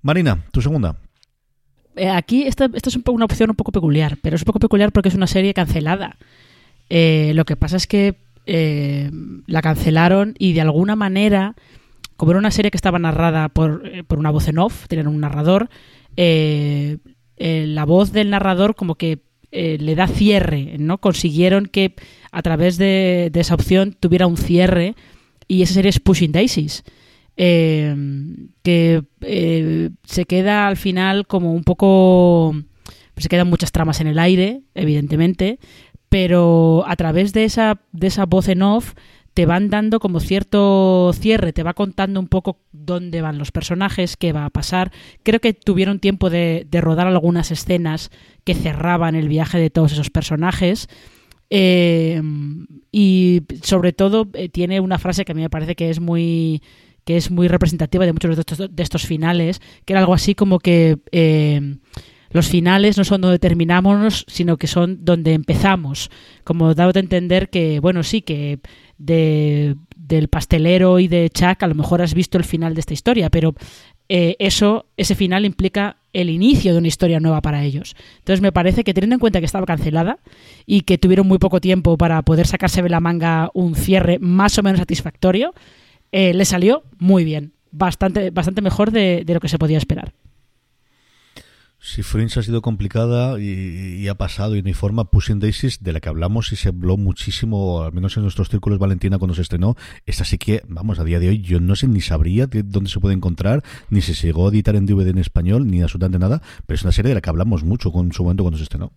[SPEAKER 4] Marina, tu segunda.
[SPEAKER 5] Eh, aquí esta, es un poco una opción un poco peculiar, pero es un poco peculiar porque es una serie cancelada. Eh, lo que pasa es que eh, la cancelaron y de alguna manera, como era una serie que estaba narrada por, por una voz en off, tenían un narrador, la voz del narrador como que le da cierre, ¿no? Consiguieron que a través de, esa opción tuviera un cierre y esa serie es Pushing Daisies. Eh, que eh, se queda al final como un poco... Se quedan muchas tramas en el aire, evidentemente, pero a través de esa, de esa voz en off te van dando como cierto cierre, te va contando un poco dónde van los personajes, qué va a pasar. Creo que tuvieron tiempo de, rodar algunas escenas que cerraban el viaje de todos esos personajes. Eh, y sobre todo tiene una frase que a mí me parece que es muy que es muy representativa de muchos de estos, finales, que era algo así como que eh, los finales no son donde terminamos, sino que son donde empezamos. Como dado a entender que, bueno, sí, que de, del pastelero y de Chuck a lo mejor has visto el final de esta historia, pero eh, eso, ese final implica el inicio de una historia nueva para ellos. Entonces me parece que teniendo en cuenta que estaba cancelada y que tuvieron muy poco tiempo para poder sacarse de la manga un cierre más o menos satisfactorio, eh, le salió muy bien, bastante, bastante mejor de, lo que se podía esperar.
[SPEAKER 4] Si Fringe ha sido complicada y, ha pasado y no hay forma, Pushing Daisies, de la que hablamos y se habló muchísimo, al menos en nuestros círculos Valentina cuando se estrenó, esta sí que, vamos, a día de hoy yo no sé ni sabría dónde se puede encontrar, ni si se llegó a editar en DVD en español, ni absolutamente nada, pero es una serie de la que hablamos mucho con su momento cuando se estrenó.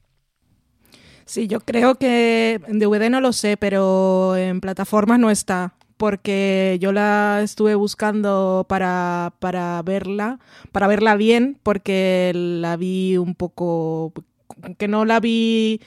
[SPEAKER 6] Sí, yo creo que en DVD no lo sé, pero en plataformas no está porque yo la estuve buscando para, para verla, para verla bien, porque la vi un poco, que no la vi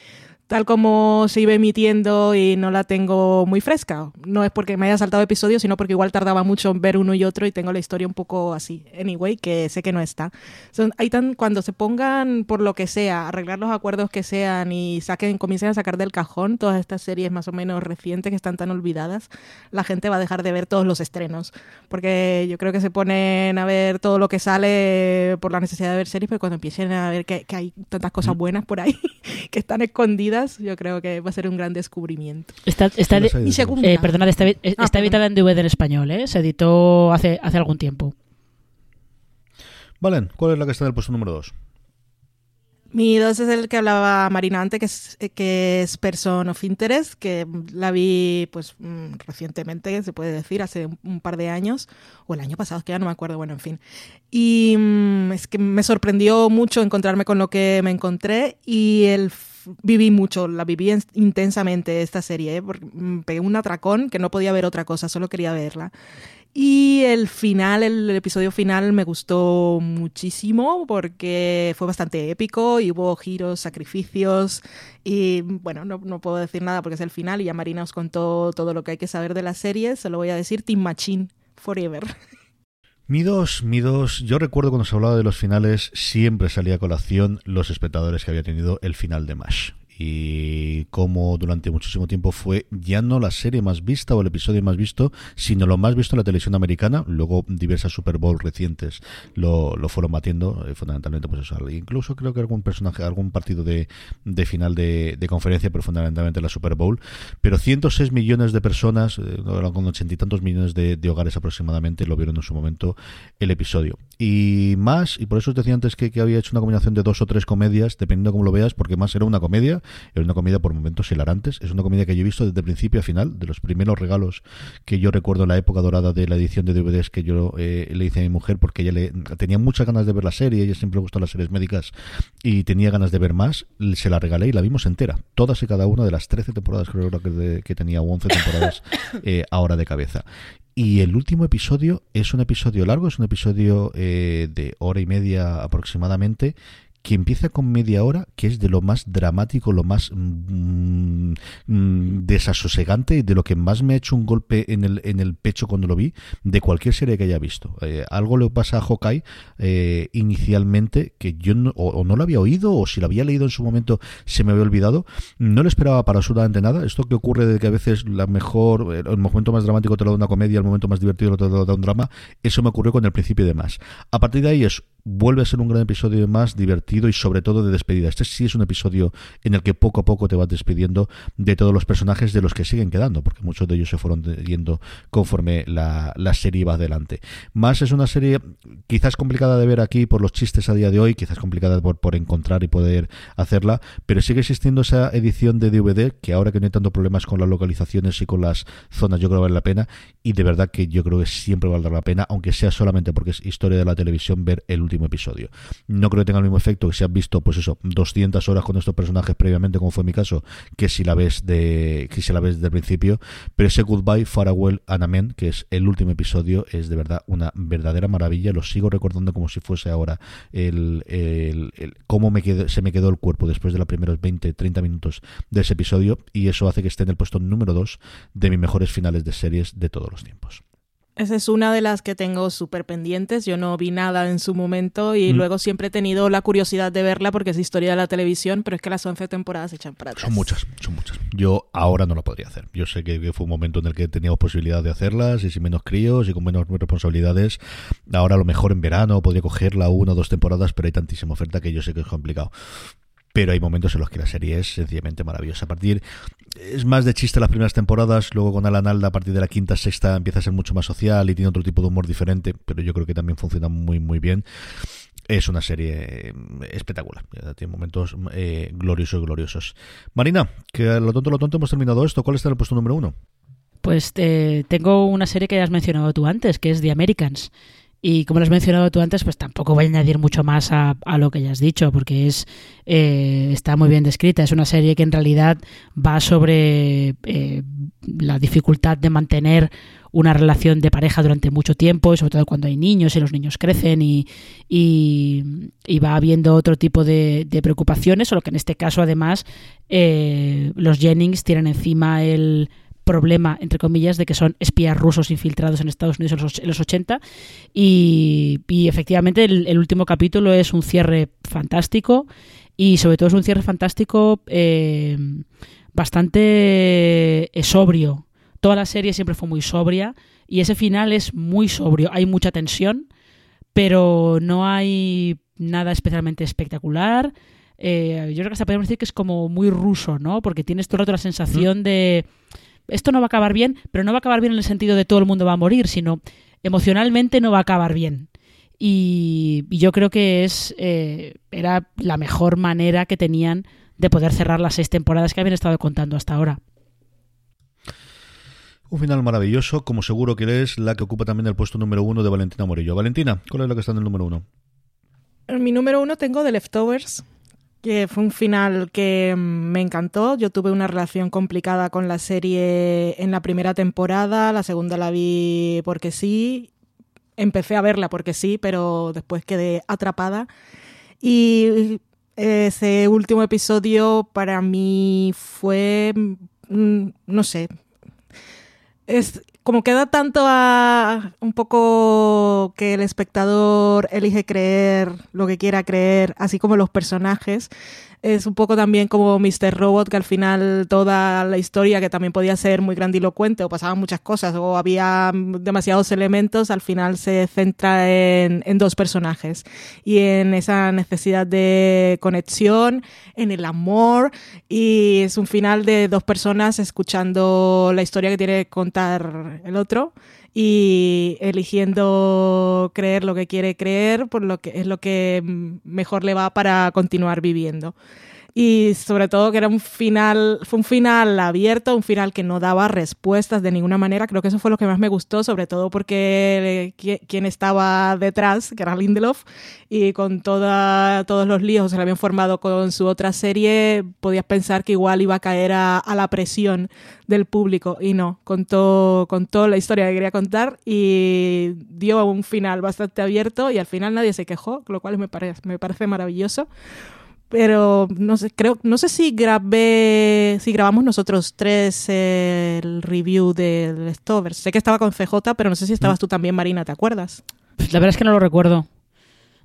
[SPEAKER 6] tal como se iba emitiendo y no la tengo muy fresca. No es porque me haya saltado episodios, sino porque igual tardaba mucho en ver uno y otro y tengo la historia un poco así. Anyway, que sé que no está. Son, hay tan, cuando se pongan por lo que sea, arreglar los acuerdos que sean y saquen, comiencen a sacar del cajón todas estas series más o menos recientes que están tan olvidadas, la gente va a dejar de ver todos los estrenos. Porque yo creo que se ponen a ver todo lo que sale por la necesidad de ver series, pero cuando empiecen a ver que, que hay tantas cosas buenas por ahí [laughs] que están escondidas, yo creo que va a ser un gran descubrimiento.
[SPEAKER 5] Está, está eh, perdona, está, ah, editada en DVD en español, ¿eh? se editó hace, hace algún tiempo.
[SPEAKER 4] Valen, ¿cuál es la que está en el puesto número 2?
[SPEAKER 6] Mi 2 es el que hablaba Marina antes, que es, que es Person of Interest, que la vi pues mm, recientemente, se puede decir, hace un par de años, o el año pasado, que ya no me acuerdo, bueno, en fin. Y mm, es que me sorprendió mucho encontrarme con lo que me encontré y el viví mucho, la viví intensamente esta serie, ¿eh? porque pegué un atracón que no podía ver otra cosa, solo quería verla. Y el final, el, episodio final me gustó muchísimo porque fue bastante épico y hubo giros, sacrificios y bueno, no, no, puedo decir nada porque es el final y ya Marina os contó todo lo que hay que saber de la serie, se lo voy a decir Team Machine Forever. [laughs]
[SPEAKER 4] Mi dos, mi dos, yo recuerdo cuando se hablaba de los finales, siempre salía a colación los espectadores que había tenido el final de MASH y como durante muchísimo tiempo fue ya no la serie más vista o el episodio más visto, sino lo más visto en la televisión americana. Luego diversas Super Bowl recientes lo, lo fueron batiendo, eh, fundamentalmente pues eso. Incluso creo que algún personaje, algún partido de, de final de, de, conferencia, pero fundamentalmente la Super Bowl. Pero 106 millones de personas, eh, con ochenta y tantos millones de, de, hogares aproximadamente, lo vieron en su momento el episodio. Y más, y por eso os decía antes que, que había hecho una combinación de dos o tres comedias, dependiendo de cómo lo veas, porque más era una comedia es una comida por momentos hilarantes. Es una comida que yo he visto desde principio a final, de los primeros regalos que yo recuerdo en la época dorada de la edición de DVDs que yo eh, le hice a mi mujer, porque ella le, tenía muchas ganas de ver la serie, ella siempre le gustó las series médicas y tenía ganas de ver más. Se la regalé y la vimos entera. Todas y cada una de las 13 temporadas creo que, que tenía, o 11 temporadas [coughs] eh, ahora de cabeza. Y el último episodio es un episodio largo, es un episodio eh, de hora y media aproximadamente, que empieza con media hora, que es de lo más dramático, lo más mm, mm, desasosegante de lo que más me ha hecho un golpe en el, en el pecho cuando lo vi, de cualquier serie que haya visto. Eh, algo le pasa a Hawkeye eh, inicialmente que yo no, o, no lo había oído o si lo había leído en su momento se me había olvidado. No lo esperaba para absolutamente nada. Esto que ocurre de que a veces la mejor, el momento más dramático te lo da una comedia, el momento más divertido te lo da un drama, eso me ocurrió con el principio de más. A partir de ahí es vuelve a ser un gran episodio más divertido y sobre todo de despedida. Este sí es un episodio en el que poco a poco te vas despidiendo de todos los personajes de los que siguen quedando, porque muchos de ellos se fueron yendo conforme la, la serie va adelante. Más es una serie quizás complicada de ver aquí por los chistes a día de hoy, quizás complicada por, por encontrar y poder hacerla, pero sigue existiendo esa edición de DVD que ahora que no hay tanto problemas con las localizaciones y con las zonas, yo creo que vale la pena y de verdad que yo creo que siempre valdrá la pena, aunque sea solamente porque es historia de la televisión, ver el último episodio. No creo que tenga el mismo efecto que si has visto, pues eso, 200 horas con estos personajes previamente, como fue mi caso, que si la ves de que si la ves desde el principio, pero ese Goodbye, Farewell, and Amen, que es el último episodio, es de verdad una verdadera maravilla. Lo sigo recordando como si fuese ahora el, el, cómo me se me quedó el cuerpo después de los primeros 20, 30 minutos de ese episodio, y eso hace que esté en el puesto número 2 de mis mejores finales de series de todos los tiempos.
[SPEAKER 6] Esa es una de las que tengo súper pendientes. Yo no vi nada en su momento y mm. luego siempre he tenido la curiosidad de verla porque es historia de la televisión, pero es que las 11 temporadas se echan para atrás.
[SPEAKER 4] Son muchas, son muchas. Yo ahora no lo podría hacer. Yo sé que, fue un momento en el que teníamos posibilidad de hacerlas y sin menos críos y con menos responsabilidades. Ahora a lo mejor en verano podría cogerla una o dos temporadas, pero hay tantísima oferta que yo sé que es complicado pero hay momentos en los que la serie es sencillamente maravillosa. A partir, es más de chiste las primeras temporadas, luego con Alan Alda a partir de la quinta, sexta empieza a ser mucho más social y tiene otro tipo de humor diferente, pero yo creo que también funciona muy, muy bien. Es una serie eh, espectacular, tiene momentos eh, gloriosos gloriosos. Marina, que lo tonto, lo tonto hemos terminado esto, ¿cuál está en el puesto número uno?
[SPEAKER 5] Pues eh, tengo una serie que has mencionado tú antes, que es The Americans. Y como lo has mencionado tú antes, pues tampoco voy a añadir mucho más a, lo que ya has dicho, porque es eh, está muy bien descrita. Es una serie que en realidad va sobre eh, la dificultad de mantener una relación de pareja durante mucho tiempo, y sobre todo cuando hay niños y los niños crecen y, y, va habiendo otro tipo de, preocupaciones, solo que en este caso además eh, los Jennings tienen encima el problema, entre comillas, de que son espías rusos infiltrados en Estados Unidos en los, 80. Y, efectivamente el, último capítulo es un cierre fantástico y sobre todo es un cierre fantástico eh, bastante eh, sobrio. Toda la serie siempre fue muy sobria y ese final es muy sobrio. Hay mucha tensión, pero no hay nada especialmente espectacular. Eh, yo creo que hasta podemos decir que es como muy ruso, ¿no? Porque tienes todo el rato la sensación de esto no va a acabar bien, pero no va a acabar bien en el sentido de todo el mundo va a morir, sino emocionalmente no va a acabar bien. Y, yo creo que es eh, era la mejor manera que tenían de poder cerrar las seis temporadas que habían estado contando hasta ahora.
[SPEAKER 4] Un final maravilloso, como seguro que es la que ocupa también el puesto número uno de Valentina Morillo. Valentina, ¿cuál es la que está en el número uno?
[SPEAKER 6] En mi número uno tengo The Leftovers, fue un final que mm, me encantó. Yo tuve una relación complicada con la serie en la primera temporada, la segunda la vi porque sí, empecé a verla porque sí, pero después quedé atrapada. Y ese último episodio para mí fue, mm, no sé, es como queda tanto a un poco que el espectador elige creer lo que quiera creer, así como los personajes, es un poco también como Mr. Robot, que al final toda la historia, que también podía ser muy grandilocuente o pasaban muchas cosas o había demasiados elementos, al final se centra en, en dos personajes y en esa necesidad de conexión, en el amor y es un final de dos personas escuchando la historia que tiene que contar el otro y eligiendo creer lo que quiere creer, por lo que es lo que mejor le va para continuar viviendo y sobre todo que era un final, fue un final abierto, un final que no daba respuestas de ninguna manera. Creo que eso fue lo que más me gustó, sobre todo porque quien estaba detrás, que era Lindelof, y con toda, todos los líos que le habían formado con su otra serie, podías pensar que igual iba a caer a, a la presión del público y no, contó, contó la historia que quería contar y dio un final bastante abierto y al final nadie se quejó, lo cual me parece, me parece maravilloso pero no sé, creo, no sé si grabé, si grabamos nosotros tres el review del Stovers. Sé que estaba con CJ, pero no sé si estabas tú también, Marina, ¿te acuerdas?
[SPEAKER 5] La verdad es que no lo recuerdo.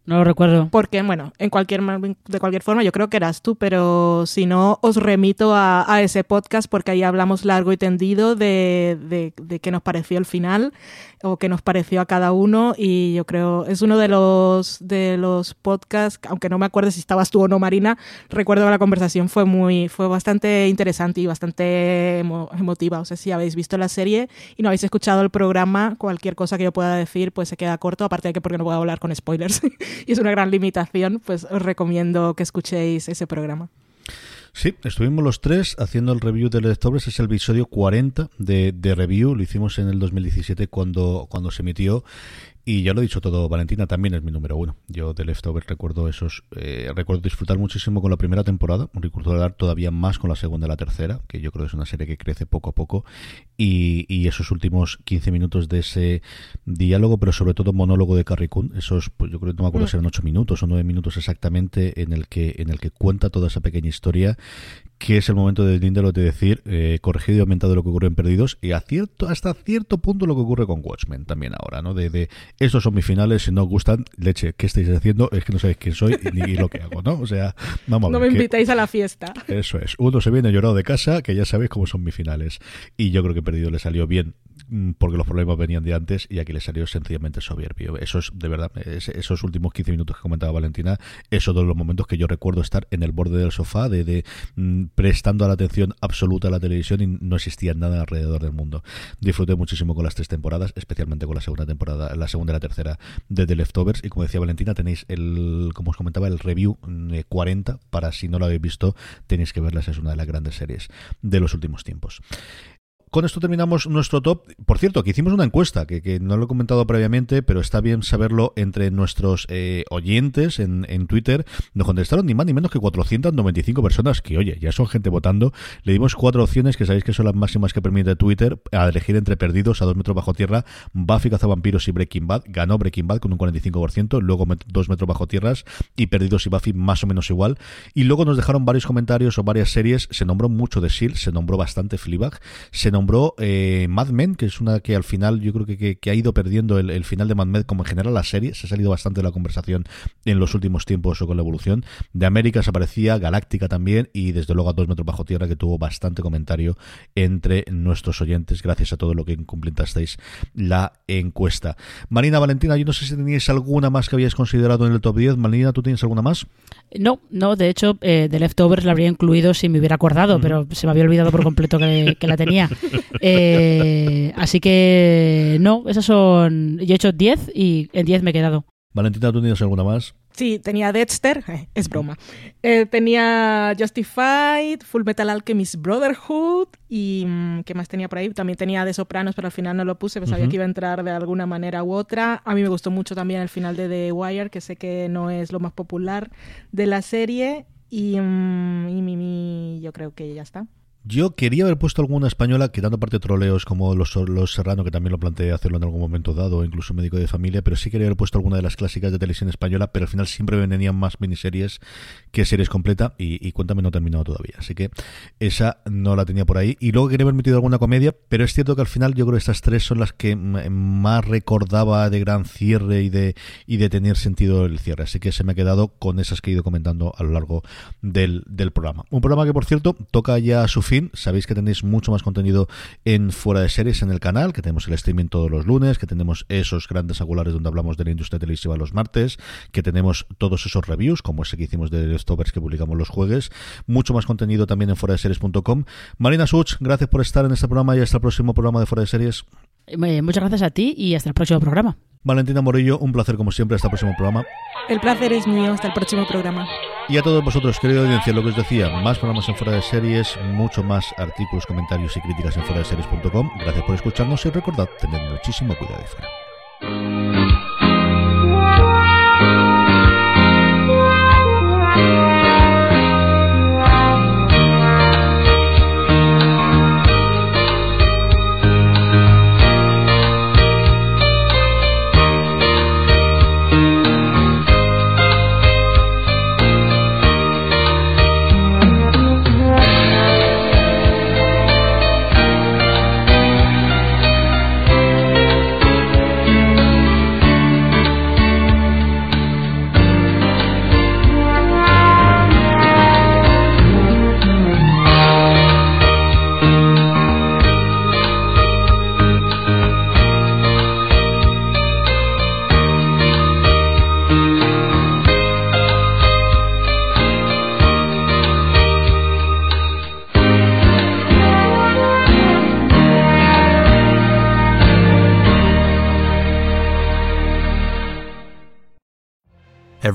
[SPEAKER 5] No lo recuerdo.
[SPEAKER 6] Porque, bueno, en cualquier, de cualquier forma, yo creo que eras tú, pero si no, os remito a, ese podcast porque ahí hablamos largo y tendido de, de, de qué nos pareció el final o qué nos pareció a cada uno y yo creo es uno de los de los podcasts aunque no me acuerdo si estabas tú o no Marina recuerdo que la conversación fue muy fue bastante interesante y bastante emotiva o sea si habéis visto la serie y no habéis escuchado el programa cualquier cosa que yo pueda decir pues se queda corto aparte de que porque no puedo hablar con spoilers [laughs] y es una gran limitación, pues os recomiendo que escuchéis ese programa.
[SPEAKER 4] Sí, estuvimos los tres haciendo el review de Leftovers, es el episodio 40 de, de, review, lo hicimos en el 2017 cuando, cuando se emitió y ya lo he dicho todo, Valentina también es mi número uno. Yo de Leftovers recuerdo esos, eh, recuerdo disfrutar muchísimo con la primera temporada, recuerdo dar todavía más con la segunda y la tercera, que yo creo que es una serie que crece poco a poco, y, y esos últimos 15 minutos de ese diálogo, pero sobre todo monólogo de Carrie Coon, esos, pues yo creo que no me acuerdo mm. si eran 8 minutos o 9 minutos exactamente, en el que, en el que cuenta toda esa pequeña historia que es el momento de Lindelof de decir, eh, corregido y aumentado lo que ocurre en Perdidos, y a cierto, hasta cierto punto lo que ocurre con Watchmen también ahora, ¿no? De, de estos son mis finales, si no os gustan, leche, ¿qué estáis haciendo? Es que no sabéis quién soy ni lo que hago, ¿no? O sea, vamos
[SPEAKER 6] a ver. No me invitáis a la fiesta.
[SPEAKER 4] Eso es. Uno se viene llorado de casa, que ya sabéis cómo son mis finales. Y yo creo que Perdido le salió bien porque los problemas venían de antes y aquí le salió sencillamente soberbio. Eso es, de verdad, esos últimos 15 minutos que comentaba Valentina, esos son los momentos que yo recuerdo estar en el borde del sofá, de, de mm, prestando la atención absoluta a la televisión y no existía nada alrededor del mundo. Disfruté muchísimo con las tres temporadas, especialmente con la segunda temporada, la segunda y la tercera de The Leftovers. Y como decía Valentina, tenéis el, como os comentaba, el review 40 mm, para si no lo habéis visto, tenéis que verlas, es una de las grandes series de los últimos tiempos con esto terminamos nuestro top. Por cierto, que hicimos una encuesta, que, no lo he comentado previamente, pero está bien saberlo entre nuestros eh, oyentes en, Twitter. Nos contestaron ni más ni menos que 495 personas, que oye, ya son gente votando. Le dimos cuatro opciones, que sabéis que son las máximas que permite Twitter, a elegir entre Perdidos, a dos metros bajo tierra, Buffy Cazavampiros y Breaking Bad. Ganó Breaking Bad con un 45%, luego dos metros bajo tierras y Perdidos y Buffy más o menos igual. Y luego nos dejaron varios comentarios o varias series. Se nombró mucho de S.H.I.E.L.D., se nombró bastante Fleabag, se nombró eh, Mad Men, que es una que al final yo creo que, que, ha ido perdiendo el, final de Mad Men como en general la serie, se ha salido bastante de la conversación en los últimos tiempos o con la evolución. De América se aparecía, Galáctica también y desde luego a Dos Metros Bajo Tierra que tuvo bastante comentario entre nuestros oyentes gracias a todo lo que completasteis la encuesta. Marina Valentina, yo no sé si teníais alguna más que habíais considerado en el top 10. Marina, ¿tú tienes alguna más?
[SPEAKER 5] No, no, de hecho, eh, The Leftovers la habría incluido si me hubiera acordado, pero se me había olvidado por completo que, que la tenía. [laughs] Eh, así que no, esas son. Yo he hecho 10 y en 10 me he quedado.
[SPEAKER 4] Valentina, ¿tú tienes alguna más?
[SPEAKER 6] Sí, tenía Dexter, [laughs] es broma. Eh, tenía Justified, Full Metal Alchemist Brotherhood y mm, ¿qué más tenía por ahí? También tenía The Sopranos, pero al final no lo puse, pues sabía que iba a entrar de alguna manera u otra. A mí me gustó mucho también el final de The Wire, que sé que no es lo más popular de la serie y, mm, y mi, yo creo que ya está.
[SPEAKER 4] Yo quería haber puesto alguna española, quitando parte de troleos como los, los Serrano, que también lo planteé hacerlo en algún momento dado, incluso médico de familia, pero sí quería haber puesto alguna de las clásicas de televisión española, pero al final siempre venían más miniseries que series completa y, Cuéntame no ha terminado todavía. Así que esa no la tenía por ahí. Y luego quería haber metido alguna comedia, pero es cierto que al final yo creo que estas tres son las que más recordaba de gran cierre y de, y de tener sentido el cierre. Así que se me ha quedado con esas que he ido comentando a lo largo del, del programa. Un programa que, por cierto, toca ya su fin Sabéis que tenéis mucho más contenido en Fuera de Series en el canal, que tenemos el streaming todos los lunes, que tenemos esos grandes angulares donde hablamos de la industria televisiva los martes, que tenemos todos esos reviews, como ese que hicimos de Stoppers que publicamos los jueves. Mucho más contenido también en fuera de series.com. Marina Such, gracias por estar en este programa y hasta el próximo programa de Fuera de Series.
[SPEAKER 5] Eh, muchas gracias a ti y hasta el próximo programa.
[SPEAKER 4] Valentina Morillo, un placer como siempre, hasta el próximo programa.
[SPEAKER 6] El placer es mío, hasta el próximo programa.
[SPEAKER 4] Y a todos vosotros, querido audiencia, lo que os decía, más programas en fuera de series, mucho más artículos, comentarios y críticas en fuera de series.com. Gracias por escucharnos y recordad, tened muchísimo cuidado de fuera.